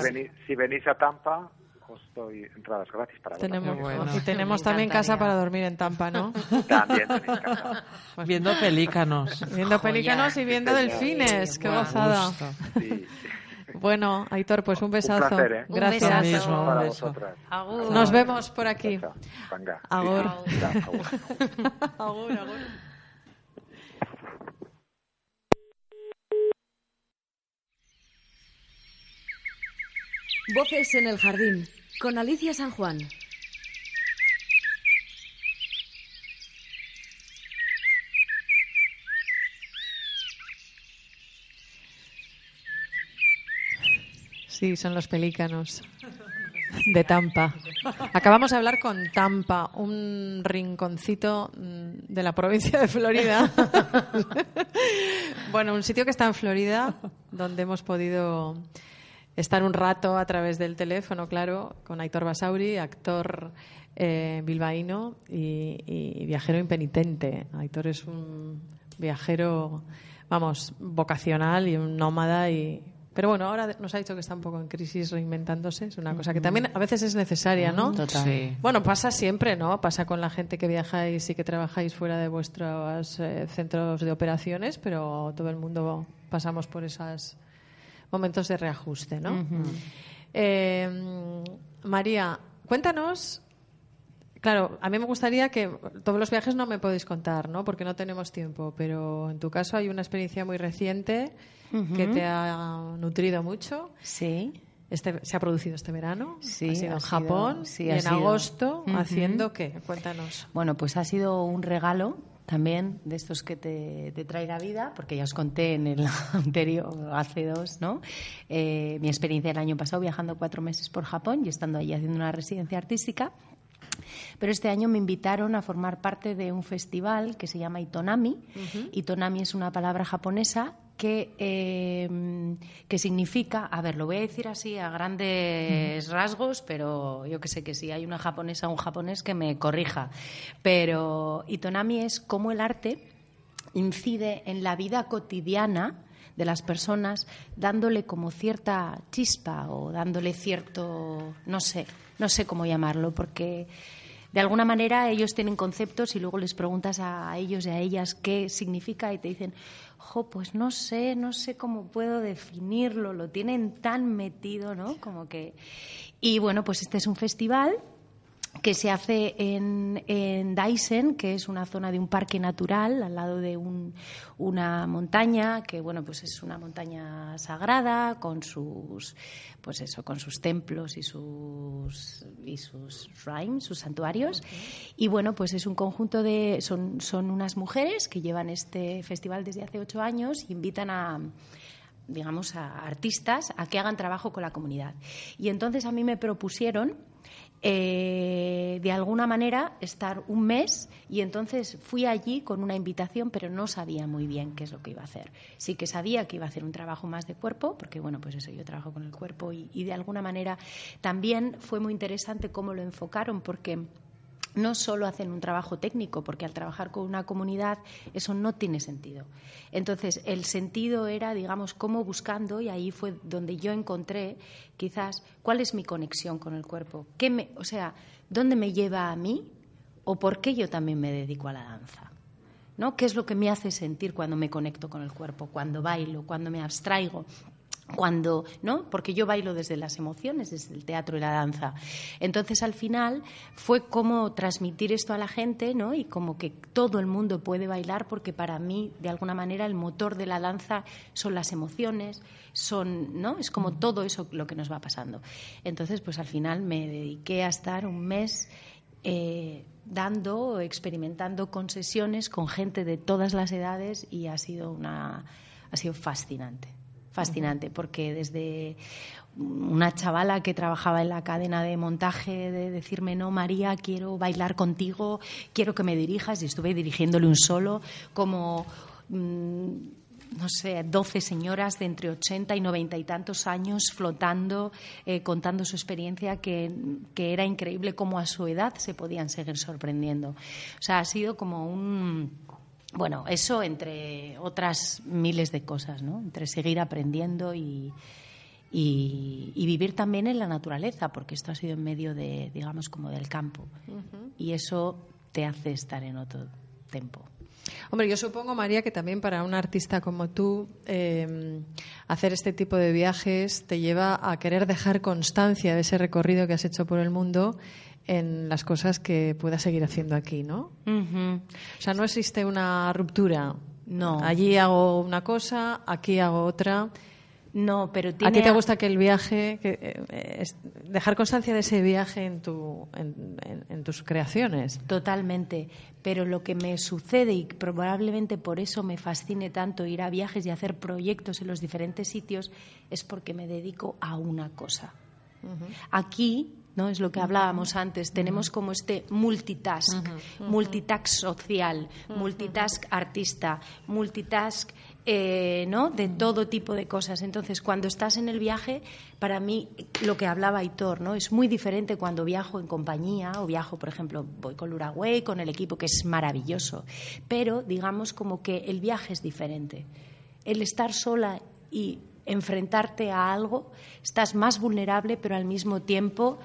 Si, venís, a Tampa, os doy entradas gratis para tenemos, Y tenemos también casa para dormir en Tampa, ¿no? También tenéis casa. viendo pelícanos. Viendo pelícanos y viendo delfines. Qué gozada. Sí. Bueno, Aitor, pues un besazo. ¿eh? Gracias. Nos vemos por aquí. Agur. agur, agur. Voces en el jardín con Alicia San Juan. Sí, son los pelícanos de Tampa. Acabamos de hablar con Tampa, un rinconcito mm, de la provincia de Florida. bueno, un sitio que está en Florida, donde hemos podido estar un rato a través del teléfono, claro, con Aitor Basauri, actor eh, bilbaíno y, y, viajero impenitente. Aitor es un viajero, vamos, vocacional y un nómada y pero bueno, ahora nos ha dicho que está un poco en crisis reinventándose. Es una cosa que también a veces es necesaria, ¿no? Total. Bueno, pasa siempre, ¿no? Pasa con la gente que viajáis y que trabajáis fuera de vuestros eh, centros de operaciones, pero todo el mundo pasamos por esos momentos de reajuste, ¿no? Eh, María, cuéntanos Claro, a mí me gustaría que todos los viajes no me podéis contar, ¿no? Porque no tenemos tiempo, pero en tu caso hay una experiencia muy reciente que te ha nutrido mucho. Sí. Este, se ha producido este verano, sí, ha sido en Japón y en agosto, ¿haciendo qué? Cuéntanos. Bueno, pues ha sido un regalo también de estos que te, trae la vida, porque ya os conté en el anterior, hace dos, ¿no? Eh, mi experiencia el año pasado viajando cuatro meses por Japón y estando allí haciendo una residencia artística. Pero este año me invitaron a formar parte de un festival que se llama Itonami. Itonami es una palabra japonesa que, em, que significa, a ver, lo voy a decir así a grandes rasgos, pero yo que sé que si hay una japonesa o un japonés que me corrija. Pero Itonami es cómo el arte incide en la vida cotidiana de las personas, dándole como cierta chispa o dándole cierto, no sé, no sé cómo llamarlo, porque de alguna manera ellos tienen conceptos y luego les preguntas a ellos y a ellas qué significa y te dicen, jo, pues no sé, no sé cómo puedo definirlo, lo tienen tan metido, ¿no? Como que... Y bueno, pues este es un festival que se hace en, en Daisen, que es una zona de un parque natural al lado de un, una montaña, que bueno, pues es una montaña sagrada con sus, pues eso, con sus templos y sus y sus shrines, sus santuarios. Y bueno, pues es un conjunto de, son, son unas mujeres que llevan este festival desde hace ocho años y invitan a digamos, a artistas a que hagan trabajo con la comunidad. Y entonces a mí me propusieron eh, de alguna manera estar un mes y entonces fui allí con una invitación, pero no sabía muy bien qué es lo que iba a hacer. Sí que sabía que iba a hacer un trabajo más de cuerpo, porque bueno, pues eso, yo trabajo con el cuerpo y, y de alguna manera también fue muy interesante cómo lo enfocaron, porque no solo hacen un trabajo técnico, porque al trabajar con una comunidad eso no tiene sentido. Entonces, el sentido era, digamos, cómo buscando, y ahí fue donde yo encontré quizás cuál es mi conexión con el cuerpo, ¿Qué me, o sea, dónde me lleva a mí o por qué yo también me dedico a la danza. ¿No? ¿Qué es lo que me hace sentir cuando me conecto con el cuerpo, cuando bailo, cuando me abstraigo, cuando, ¿no? Porque yo bailo desde las emociones, desde el teatro y la danza. Entonces, al final, fue como transmitir esto a la gente, ¿no? Y como que todo el mundo puede bailar, porque para mí, de alguna manera, el motor de la danza son las emociones, son, ¿no? Es como todo eso lo que nos va pasando. Entonces, pues al final me dediqué a estar un mes eh, dando, experimentando con sesiones con gente de todas las edades y ha sido una, ha sido fascinante fascinante, porque desde una chavala que trabajaba en la cadena de montaje de decirme, no, María, quiero bailar contigo, quiero que me dirijas, y estuve dirigiéndole un solo, como, mm, no sé, 12 señoras de entre 80 y 90 y tantos años flotando, eh, contando su experiencia, que, que era increíble cómo a su edad se podían seguir sorprendiendo. O sea, ha sido como un bueno, eso entre otras miles de cosas, ¿no? Entre seguir aprendiendo y, vivir también en la naturaleza, porque esto ha sido en medio de, digamos, como del campo. Y eso te hace estar en otro tiempo. Hombre, yo supongo, María, que también para un artista como tú, eh, hacer este tipo de viajes te lleva a querer dejar constancia de ese recorrido que has hecho por el mundo en las cosas que pueda seguir haciendo aquí, ¿no? O sea, no existe una ruptura. No. Allí hago una cosa, aquí hago otra. No, pero ¿A ti te gusta que el viaje, que, eh, dejar constancia de ese viaje en, tu, en, tus creaciones? Totalmente. Pero lo que me sucede, y probablemente por eso me fascine tanto ir a viajes y hacer proyectos en los diferentes sitios, es porque me dedico a una cosa. Aquí ¿no? Es lo que hablábamos antes. Tenemos como este multitask, multitask social, multitask artista, multitask eh, ¿no? de todo tipo de cosas. Entonces, cuando estás en el viaje, para mí, lo que hablaba Aitor, ¿no? es muy diferente cuando viajo en compañía o viajo, por ejemplo, voy con Uruguay, con el equipo, que es maravilloso. Pero, digamos, como que el viaje es diferente. El estar sola y enfrentarte a algo, estás más vulnerable, pero al mismo tiempo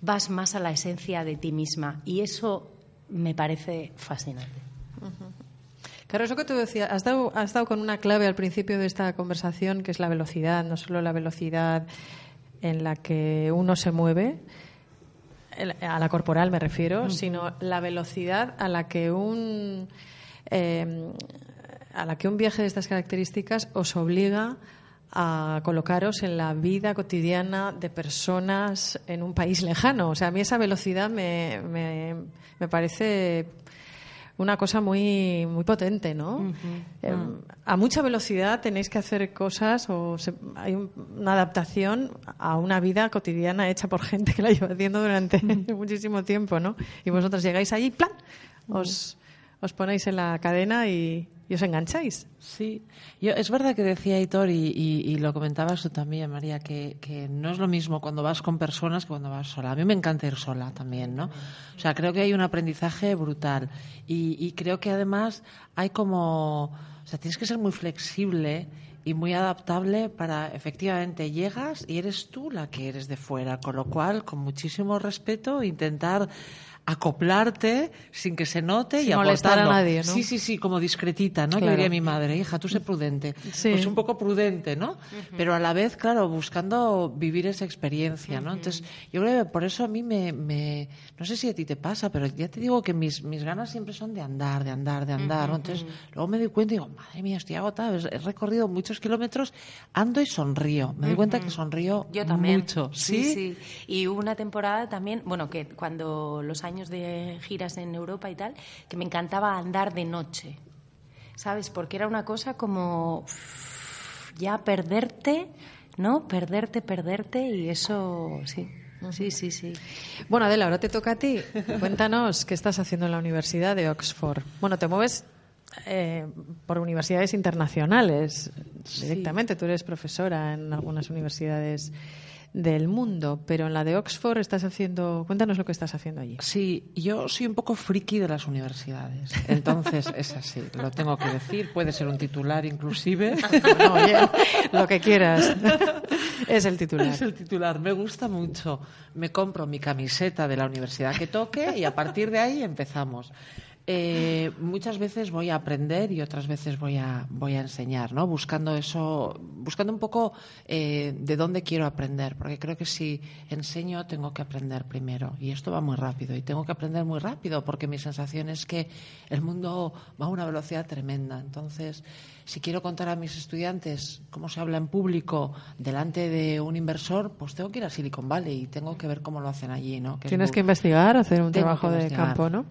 vas más a la esencia de ti misma. Y eso me parece fascinante. Claro, eso que tú decías, has dado, has dado con una clave al principio de esta conversación, que es la velocidad, no solo la velocidad en la que uno se mueve, a la corporal me refiero, sino la velocidad a la que un eh, a la que un viaje de estas características os obliga a colocaros en la vida cotidiana de personas en un país lejano. O sea, a mí esa velocidad me, me, parece una cosa muy, muy potente, ¿no? Eh, a mucha velocidad tenéis que hacer cosas o hay una adaptación a una vida cotidiana hecha por gente que la lleva haciendo durante muchísimo tiempo, ¿no? Y vosotros llegáis allí, plan, os, os ponéis en la cadena y, y os engancháis. Sí, Yo, es verdad que decía Hitor y, lo comentabas tú también, María, que, no es lo mismo cuando vas con personas que cuando vas sola. A mí me encanta ir sola también, ¿no? O sea, creo que hay un aprendizaje brutal y, creo que además hay como, o sea, tienes que ser muy flexible y muy adaptable para efectivamente llegas y eres tú la que eres de fuera, con lo cual con muchísimo respeto intentar acoplarte sin que se note Sin y molestar a nadie, ¿no? Sí, sí, sí, como discretita, ¿no? Claro. Que diría mi madre, hija, tú sé prudente. Sí. Pues un poco prudente, ¿no? Pero a la vez, claro, buscando vivir esa experiencia, ¿no? Entonces, yo creo que por eso a mí me, me- no sé si a ti te pasa, pero ya te digo que mis, mis ganas siempre son de andar, de andar, de andar, ¿no? Entonces, luego me doy cuenta y digo, madre mía, estoy agotada, he recorrido muchos kilómetros, ando y sonrío. Me doy cuenta que sonrío Yo también. mucho. Sí, ¿Sí? sí. Y hubo una temporada también, bueno, que cuando los años de giras en Europa y tal, que me encantaba andar de noche. ¿Sabes? Porque era una cosa como ya perderte, ¿no? Perderte, perderte y eso, sí. Sí, sí, sí. Bueno, Adela, ahora te toca a ti. Cuéntanos qué estás haciendo en la Universidad de Oxford. Bueno, te mueves eh, por universidades internacionales directamente. Tú eres profesora en algunas universidades del mundo, pero en la de Oxford estás haciendo. Cuéntanos lo que estás haciendo allí. Sí, yo soy un poco friki de las universidades. Entonces, es así, lo tengo que decir. Puede ser un titular inclusive. No, oye, lo que quieras. Es el titular. Es el titular. Me gusta mucho. Me compro mi camiseta de la universidad que toque y a partir de ahí empezamos. Eh, muchas veces voy a aprender y otras veces voy a, voy a enseñar, ¿no? Buscando eso, buscando un poco eh, de dónde quiero aprender, porque creo que si enseño tengo que aprender primero y esto va muy rápido y tengo que aprender muy rápido porque mi sensación es que el mundo va a una velocidad tremenda. Entonces, si quiero contar a mis estudiantes cómo se habla en público delante de un inversor, pues tengo que ir a Silicon Valley y tengo que ver cómo lo hacen allí, ¿no? Que Tienes que investigar, hacer un Tengo trabajo de campo, ¿no?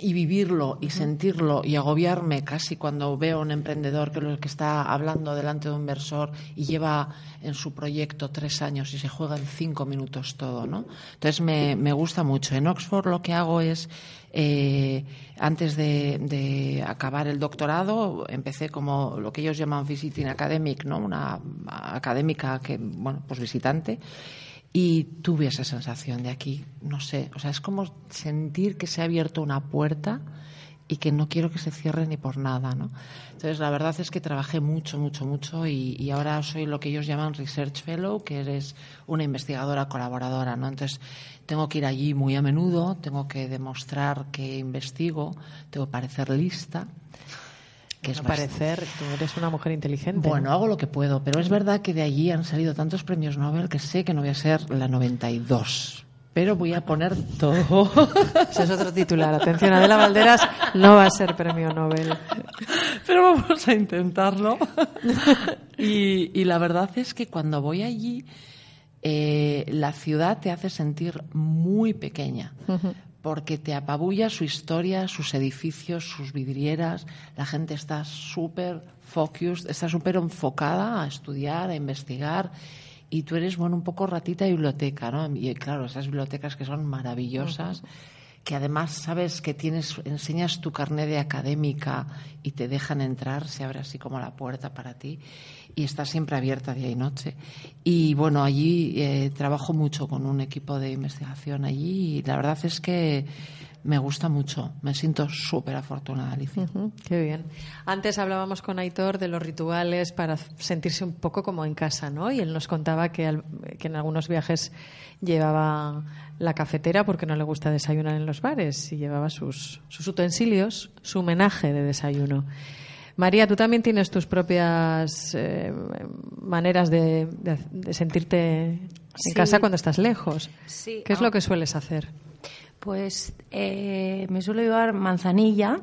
Y vivirlo y sentirlo y agobiarme casi cuando veo a un emprendedor que lo que está hablando delante de un inversor y lleva en su proyecto tres años y se juega en cinco minutos todo, ¿no? Entonces me, me gusta mucho. En Oxford lo que hago es eh, antes de, de acabar el doctorado empecé como lo que ellos llaman visiting academic, ¿no? Una académica que bueno pues visitante y tuve esa sensación de aquí, no sé, o sea, es como sentir que se ha abierto una puerta y que no quiero que se cierre ni por nada, ¿no? Entonces, la verdad es que trabajé mucho, mucho, mucho y, y ahora soy lo que ellos llaman Research Fellow, que eres una investigadora colaboradora, ¿no? Entonces, tengo que ir allí muy a menudo, tengo que demostrar que investigo, tengo que parecer lista, que es parecer, tú eres una mujer inteligente. bueno, hago lo que puedo, pero es verdad que de allí han salido tantos premios Nobel que sé que no voy a ser la 92. Pero voy a poner todo. Ese es otro titular. Atención, Adela Valderas no va a ser premio Nobel. pero vamos a intentarlo. y, y la verdad es que cuando voy allí, eh, la ciudad te hace sentir muy pequeña. Porque te apabulla su historia, sus edificios, sus vidrieras. La gente está súper focused, está súper enfocada a estudiar, a investigar. Y tú eres, bueno, un poco ratita de biblioteca, ¿no? Y claro, esas bibliotecas que son maravillosas que además sabes que tienes, enseñas tu carnet de académica y te dejan entrar, se abre así como la puerta para ti y está siempre abierta día y noche. Y bueno, allí eh, trabajo mucho con un equipo de investigación allí y la verdad es que me gusta mucho, me siento súper afortunada, Alicia. Qué bien. Antes hablábamos con Aitor de los rituales para sentirse un poco como en casa, ¿no? Y él nos contaba que, al- que en algunos viajes llevaba la cafetera porque no le gusta desayunar en los bares y llevaba sus, sus utensilios, su homenaje de desayuno. María, tú también tienes tus propias eh, maneras de, de- de sentirte en Sí. casa cuando estás lejos. Sí, ¿Qué es ah. lo que sueles hacer? Pues eh, me suelo llevar manzanilla,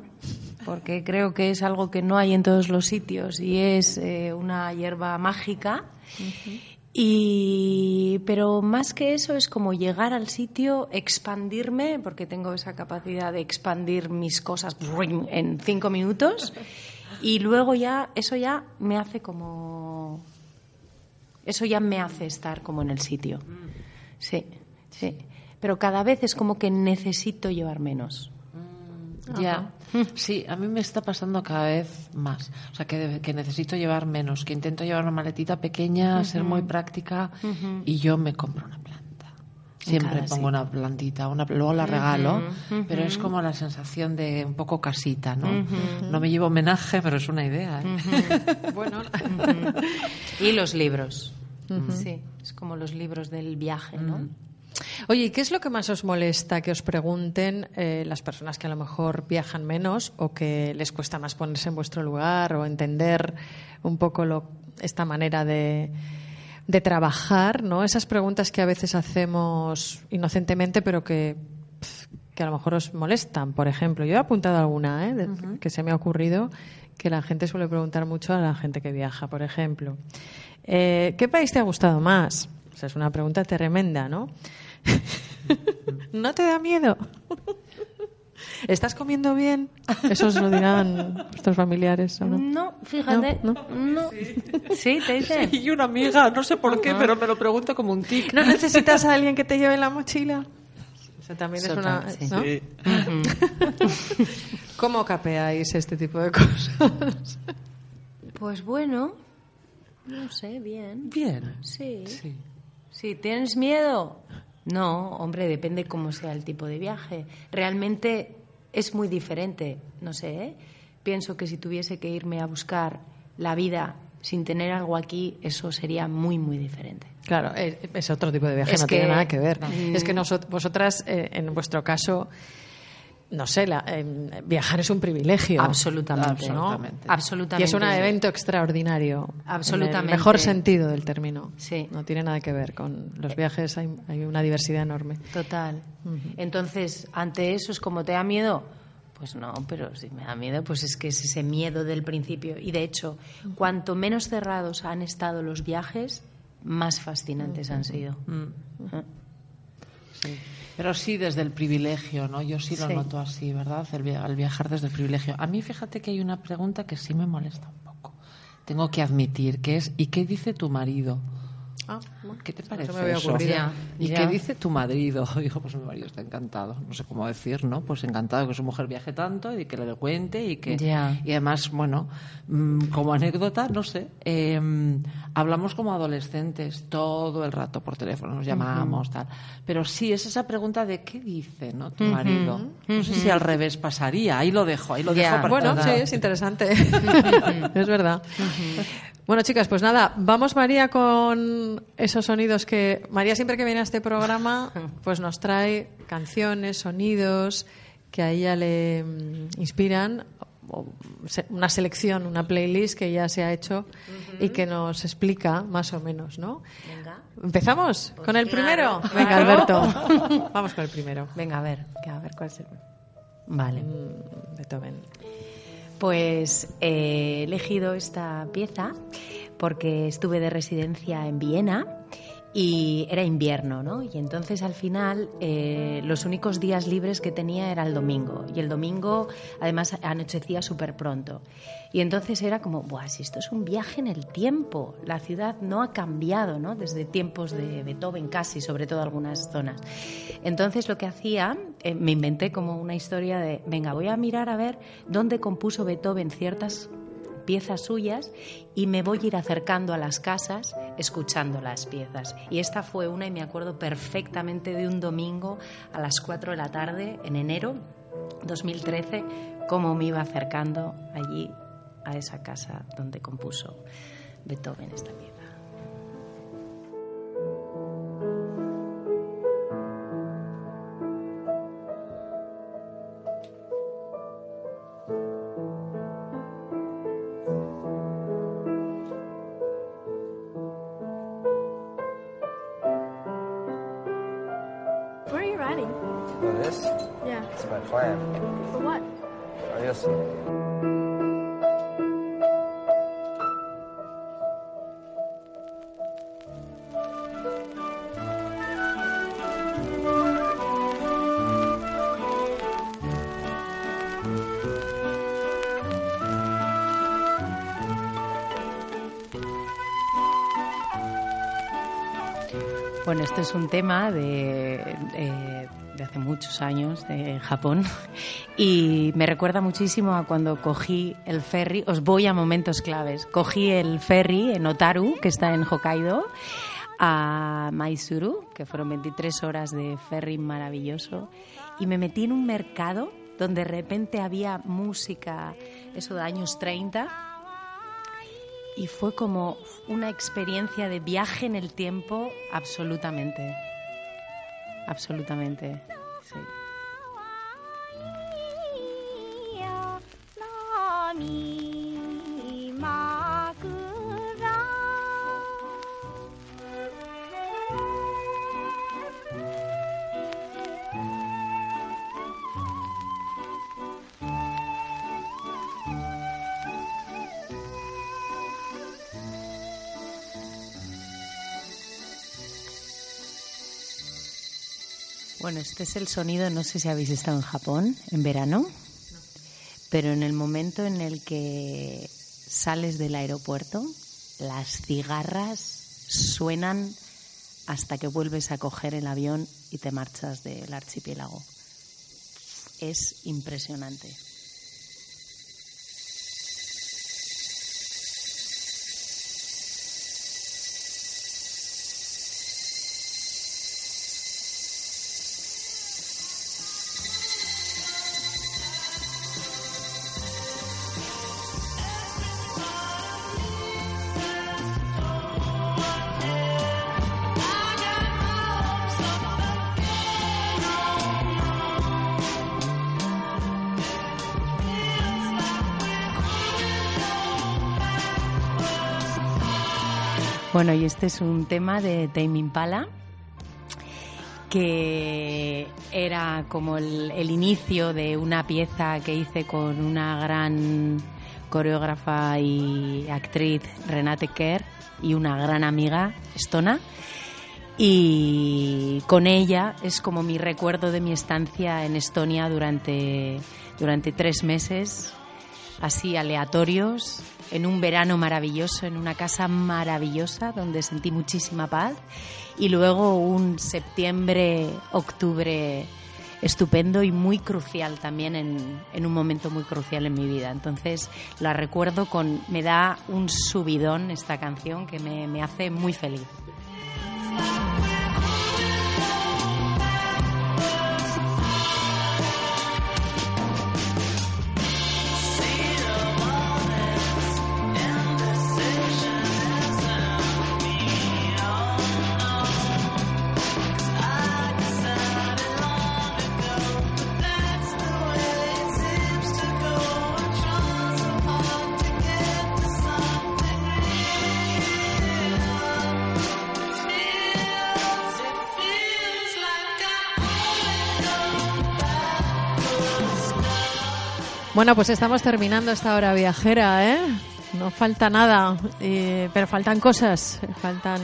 porque creo que es algo que no hay en todos los sitios y es eh, una hierba mágica. Y, pero más que eso es como llegar al sitio, expandirme, porque tengo esa capacidad de expandir mis cosas en cinco minutos, y luego ya, eso ya me hace como, eso ya me hace estar como en el sitio. Sí, sí. Pero cada vez es como que necesito llevar menos. Ya, sí, a mí me está pasando cada vez más. O sea, que, que necesito llevar menos, que intento llevar una maletita pequeña, ser muy práctica y yo me compro una planta. Siempre cada pongo una plantita, una, luego la regalo, pero es como la sensación de un poco casita, ¿no? No me llevo homenaje, pero es una idea. ¿eh? Bueno, Y los libros. Sí, es como los libros del viaje, ¿no? Oye, ¿y qué es lo que más os molesta que os pregunten eh, las personas que a lo mejor viajan menos o que les cuesta más ponerse en vuestro lugar o entender un poco lo, esta manera de, de trabajar, ¿no? Esas preguntas que a veces hacemos inocentemente, pero que, a lo mejor os molestan. Por ejemplo, yo he apuntado alguna ¿eh? de- que se me ha ocurrido que la gente suele preguntar mucho a la gente que viaja. Por ejemplo, eh, ¿qué país te ha gustado más? O sea, es una pregunta tremenda, ¿no? ¿No te da miedo? ¿Estás comiendo bien? Eso os lo dirán vuestros familiares, ¿o no? No, fíjate. No, No. Sí, te dicen. Y una amiga, no sé por qué, pero me lo pregunto como un tic. ¿No necesitas a alguien que te lleve la mochila? Eso también es una... sí. ¿Cómo capeáis este tipo de cosas? Pues bueno, no sé, bien. Bien. Sí. Sí. Sí, ¿tienes miedo? No, hombre, depende cómo sea el tipo de viaje. Realmente es muy diferente, no sé, ¿eh? Pienso que si tuviese que irme a buscar la vida sin tener algo aquí, eso sería muy, muy diferente. Claro, es, es otro tipo de viaje, Es no tiene que- nada que ver. no. Es que vosotras, eh, en vuestro caso, no sé, la- em, viajar es un privilegio. Absolutamente. ¿no? Absolutamente. Absolutamente. Y es un evento extraordinario. Absolutamente. En el mejor sentido del término. Sí. No tiene nada que ver con los viajes, hay, hay una diversidad enorme. Total. Entonces, ante eso es como te da miedo. Pues no, pero si me da miedo, pues es que es ese miedo del principio. Y de hecho, cuanto menos cerrados han estado los viajes, más fascinantes han sido. ¿Eh? Pero sí desde el privilegio, ¿no? Yo sí lo Sí. noto así, ¿verdad? El, via- el viajar desde el privilegio. A mí fíjate que hay una pregunta que sí me molesta un poco. Tengo que admitir, que es ¿y qué dice tu marido? Ah, ¿Qué te no parece se me había eso? Ya, ¿Y ya. qué dice tu marido? Digo, pues mi marido está encantado. No sé cómo decir, ¿no? Pues encantado que su mujer viaje tanto y que le cuente y que... Ya. Y además, bueno, mm, como anécdota, no sé, eh, hablamos como adolescentes todo el rato por teléfono, nos llamamos, tal. Pero sí, es esa pregunta de ¿qué dice, no? Tu marido. No sé si al revés pasaría. Ahí lo dejo, ahí lo Ya. dejo para Bueno, sí, es interesante. es verdad. Bueno, chicas, pues nada, vamos María con esos sonidos que María siempre que viene a este programa, pues nos trae canciones, sonidos que a ella le mm, inspiran, una selección, una playlist que ya se ha hecho y que nos explica más o menos, ¿no? Venga. ¿Empezamos con el claro, primero? Venga. Alberto. Vamos con el primero. Venga, a ver, a ver cuál es el... Vale. Mm, Beethoven. Pues he elegido esta pieza porque estuve de residencia en Viena y era invierno, ¿no? Y entonces al final eh, los únicos días libres que tenía era el domingo. Y el domingo además anochecía súper pronto. Y entonces era como, Buah, si esto es un viaje en el tiempo. La ciudad no ha cambiado, ¿no? Desde tiempos de Beethoven casi, sobre todo algunas zonas. Entonces lo que hacía, eh, me inventé como una historia de, venga, voy a mirar a ver dónde compuso Beethoven ciertas piezas suyas y me voy a ir acercando a las casas escuchando las piezas. Y esta fue una y me acuerdo perfectamente de un domingo a las 4 de la tarde en enero 2013, cómo me iba acercando allí a esa casa donde compuso Beethoven esta. Este es un tema de, de- de hace muchos años, de Japón, y me recuerda muchísimo a cuando cogí el ferry, os voy a momentos claves, cogí el ferry en Otaru, que está en Hokkaido, a Maizuru, que fueron 23 horas de ferry maravilloso, y me metí en un mercado donde de repente había música, eso de años 30, y fue como una experiencia de viaje en el tiempo absolutamente, absolutamente, sí. Este es el sonido, no sé si habéis estado en Japón en verano, pero en el momento en el que sales del aeropuerto, las cigarras suenan hasta que vuelves a coger el avión y te marchas del archipiélago. Es impresionante. Bueno, y este es un tema de Tame Impala que era como el, inicio de una pieza que hice con una gran coreógrafa y actriz Renate Kerr y una gran amiga Estona. Y con ella es como mi recuerdo de mi estancia en Estonia durante, durante tres meses así aleatorios en un verano maravilloso, en una casa maravillosa donde sentí muchísima paz y luego un septiembre, octubre estupendo y muy crucial también en, un momento muy crucial en mi vida. Entonces la recuerdo con, me da un subidón esta canción que me, me hace muy feliz. Bueno, pues estamos terminando esta hora viajera, ¿eh? No falta nada, eh, pero faltan cosas, faltan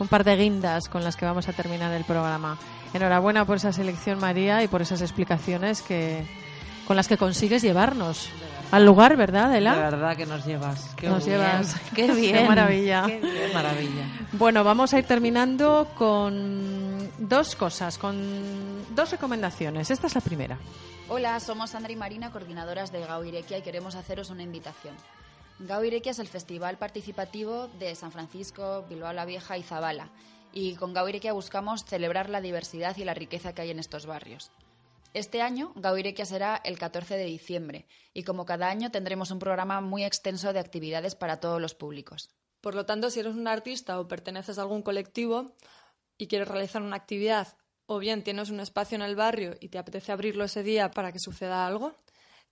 un par de guindas con las que vamos a terminar el programa. Enhorabuena por esa selección, María, y por esas explicaciones que con las que consigues llevarnos al lugar, ¿verdad, Ela? De verdad que nos llevas. Qué nos bien. llevas. Qué bien. Qué maravilla. Qué bien. Maravilla. Bueno, vamos a ir terminando con dos cosas, con dos recomendaciones. Esta es la primera. Hola, somos Sandra y Marina, coordinadoras de Gau Irequia, y queremos haceros una invitación. Gau Irequia es el festival participativo de San Francisco, Bilbao la Vieja y Zabala. Y con Gau Irequia buscamos celebrar la diversidad y la riqueza que hay en estos barrios. Este año, Gau Irequia será el 14 de diciembre y como cada año tendremos un programa muy extenso de actividades para todos los públicos. Por lo tanto, si eres un artista o perteneces a algún colectivo y quieres realizar una actividad o bien tienes un espacio en el barrio y te apetece abrirlo ese día para que suceda algo,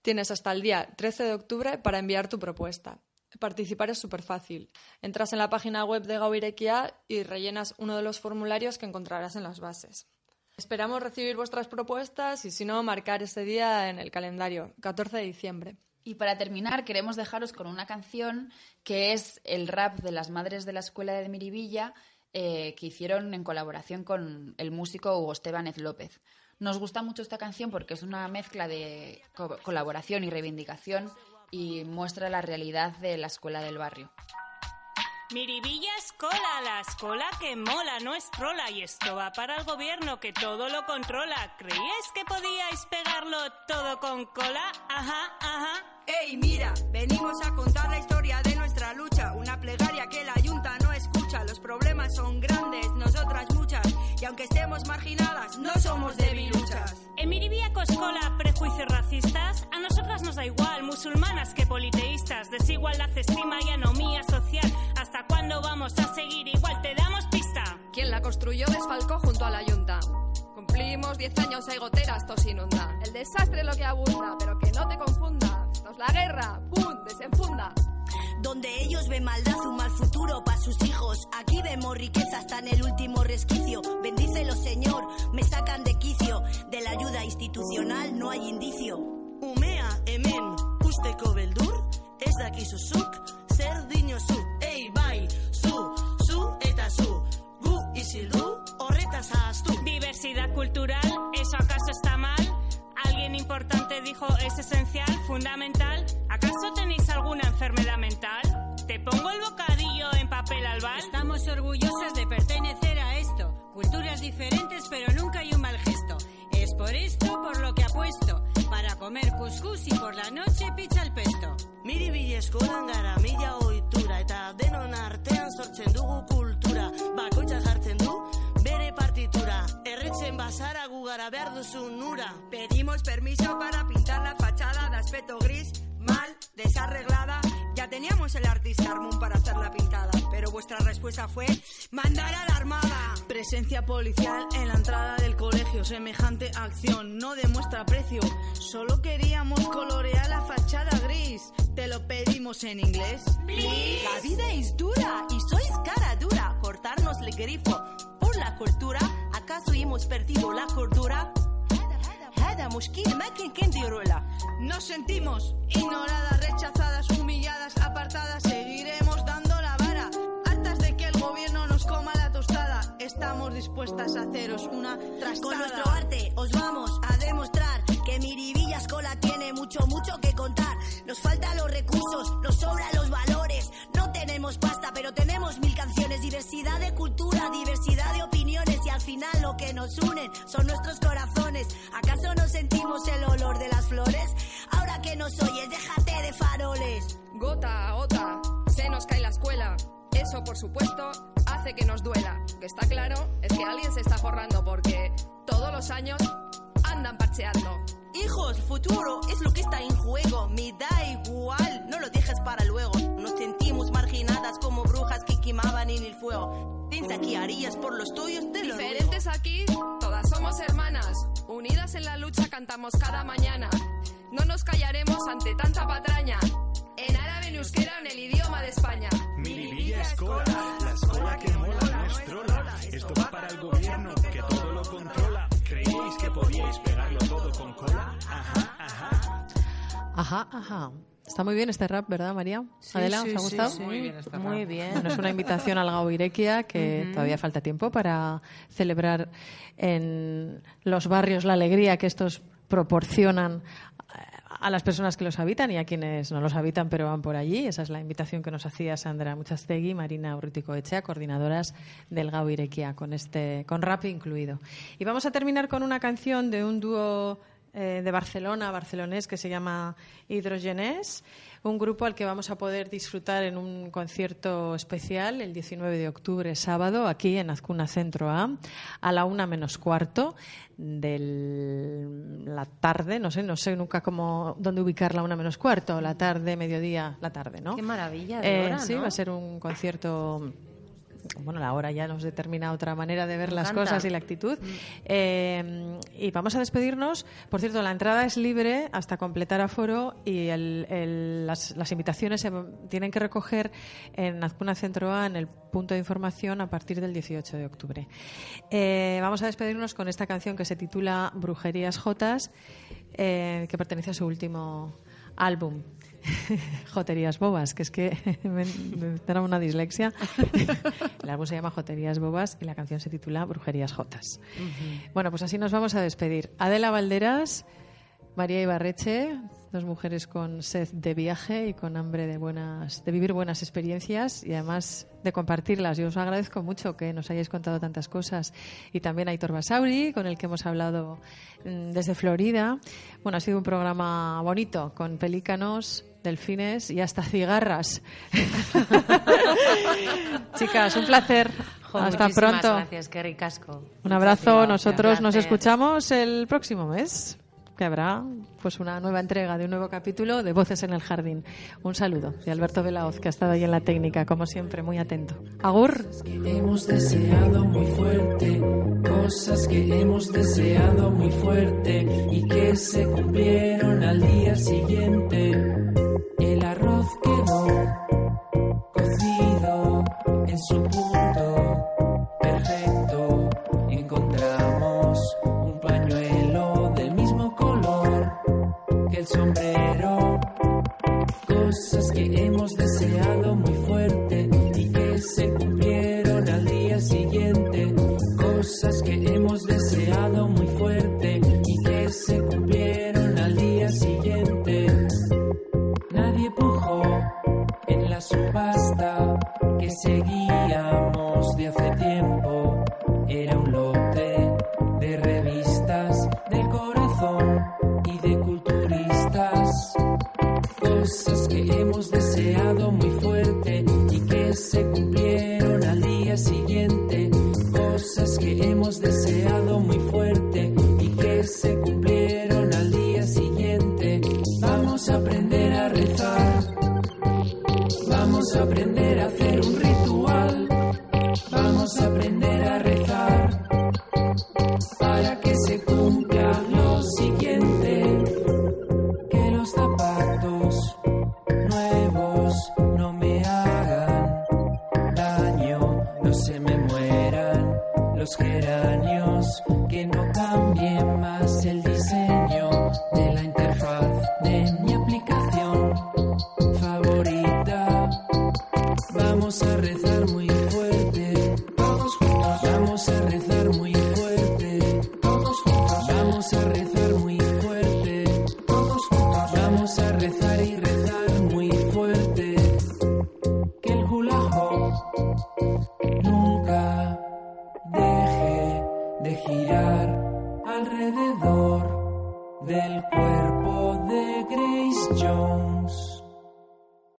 tienes hasta el día 13 de octubre para enviar tu propuesta. Participar es súper fácil. Entras en la página web de Gauirequia y rellenas uno de los formularios que encontrarás en las bases. Esperamos recibir vuestras propuestas y si no, marcar ese día en el calendario, 14 de diciembre. Y para terminar, queremos dejaros con una canción que es el rap de las madres de la escuela de Miribilla eh, que hicieron en colaboración con el músico Hugo Estebanez López. Nos gusta mucho esta canción porque es una mezcla de co colaboración y reivindicación y muestra la realidad de la escuela del barrio. Miribilla escola, la escola que mola, no es trola. Y esto va para el gobierno que todo lo controla. ¿Creíais que podíais pegarlo todo con cola? Ajá, ajá. Ey, mira, venimos a contar la historia de nuestra lucha. Una plegaria que la Junta no escucha. Los problemas son grandes aunque estemos marginadas, no somos debiluchas. En Miribíaco escola prejuicios racistas, a nosotras nos da igual, musulmanas que politeístas, desigualdad, estima y anomía social. ¿Hasta cuándo vamos a seguir igual? Te damos pista. Quien la construyó desfalcó junto a la yunta. Cumplimos 10 años, hay goteras, tos inunda. El desastre es lo que abunda, pero que no te confunda. Esto es la guerra, ¡pum! desenfunda. Donde ellos ven maldad, un mal futuro para sus hijos. Aquí vemos riqueza hasta en el último resquicio. Bendícelo, Señor, me sacan de quicio. De la ayuda institucional no hay indicio. Umea, hemen, usteko beldur, ez dakizu zuk, zer dinozu. Ei, bai, zu, zu eta zu. Gu isildu, horretaz ahaztu. Diversidad cultural, ¿eso acaso está mal? Importante dijo es esencial, fundamental. ¿Acaso tenéis alguna enfermedad mental? ¿Te pongo el bocadillo en papel albal? Estamos orgullosas de pertenecer a esto. Culturas diferentes, pero nunca hay un mal gesto. Es por esto por lo que apuesto. Para comer cuscús y por la noche pizza al pesto. Miribili eskolan gara mila ohitura eta denon artean sortzen dugu kultura. Bakoitza jartzen du bere partitura. Erretzen bazara gu gara behar duzun nura. Pedimos permiso para pintar la fachada de aspecto gris, mal, desarreglada. Ya teníamos el artista Armón para hacer la pintada, pero vuestra respuesta fue mandar a la armada. Presencia policial en la entrada del colegio, semejante acción no demuestra precio. Solo queríamos colorear la fachada gris. Te lo pedimos en inglés. La vida es dura y sois cara dura. Cortarnos el grifo la cultura? ¿Acaso hemos perdido la cordura? Nos sentimos ignoradas, rechazadas, humilladas, apartadas. Seguiremos dando la vara, hartas de que el gobierno nos coma la tostada. Estamos dispuestas a haceros una trastada. Con nuestro arte os vamos a demostrar que Mirivillas Cola tiene mucho, mucho que contar. Nos faltan los recursos, nos sobran los valores. No tenemos pasta, pero tenemos mil canciones. Diversidad de cultura, diversidad de final lo que nos unen son nuestros corazones. ¿Acaso no sentimos el olor de las flores? Ahora que nos oyes, déjate de faroles. Gota a gota, se nos cae la escuela. Eso, por supuesto, hace que nos duela. Lo que está claro es que alguien se está forrando porque todos los años andan parcheando. Hijos, futuro es lo que está en juego. Me da igual, no lo dejes para luego. Nos sentimos marginadas como brujas que quemaban en el fuego. Harías por los tuyos, te lo ruego. Diferentes aquí, todas somos hermanas. Unidas en la lucha cantamos cada mañana. No nos callaremos ante tanta patraña. En árabe, en euskera, en el idioma de España. Miribilla Escola, la escuela que mola no es trola. Esto va para el gobierno que todo lo controla. ¿Creíais que podíais pegarlo todo con cola? Ajá, ajá. Ajá, ajá. Está muy bien este rap, ¿verdad, María? Sí, Adela, sí, ¿os ha gustado? sí. Muy bien este Muy rap. bien. Bueno, es una invitación al Gao Irequia, que todavía falta tiempo para celebrar en los barrios la alegría que estos proporcionan a las personas que los habitan y a quienes no los habitan pero van por allí. Esa es la invitación que nos hacía Sandra Muchastegui, Marina Urrutico Echea, coordinadoras del Gau Irequia, con, este, con rap incluido. Y vamos a terminar con una canción de un dúo eh, de Barcelona, barcelonés, que se llama Hidrogenés, un grupo al que vamos a poder disfrutar en un concierto especial el 19 de octubre, sábado, aquí en Azcuna Centro A, a la una menos cuarto de la tarde, no sé, no sé nunca cómo, dónde ubicar la una menos cuarto, la tarde, mediodía, la tarde, ¿no? Qué maravilla de Eh, hora, Sí, ¿no? va a ser un concierto bueno, la hora ya nos determina otra manera de ver Me las encanta. cosas y la actitud. Eh, y vamos a despedirnos. Por cierto, la entrada es libre hasta completar aforo y el- el- las, las invitaciones se tienen que recoger en Azcuna Centro A, en el punto de información, a partir del 18 de octubre. Eh, vamos a despedirnos con esta canción que se titula Brujerías Jotas, eh, que pertenece a su último álbum. Joterías Bobas, que es que me, me da una dislexia. El álbum se llama Joterías Bobas y la canción se titula Brujerías Jotas. Bueno, pues así nos vamos a despedir. Adela Valderas, María Ibarreche, dos mujeres con sed de viaje y con hambre de buenas, de vivir buenas experiencias y además de compartirlas. Yo os agradezco mucho que nos hayáis contado tantas cosas. Y también a Hitor Basauri, con el que hemos hablado mm, desde Florida. Bueno, ha sido un programa bonito, con pelícanos, delfines y hasta cigarras. Chicas, un placer. Jo, hasta pronto. Gracias, qué ricasco. Un abrazo. Nosotros nos escuchamos el próximo mes que habrá pues una nueva entrega de un nuevo capítulo de Voces en el Jardín. Un saludo de Alberto Velaoz, que ha estado ahí en la técnica, como siempre, muy atento. Agur. Cosas que hemos deseado muy fuerte, cosas que hemos deseado muy fuerte y que se cumplieron al día siguiente. El arroz quedó cocido en su punto.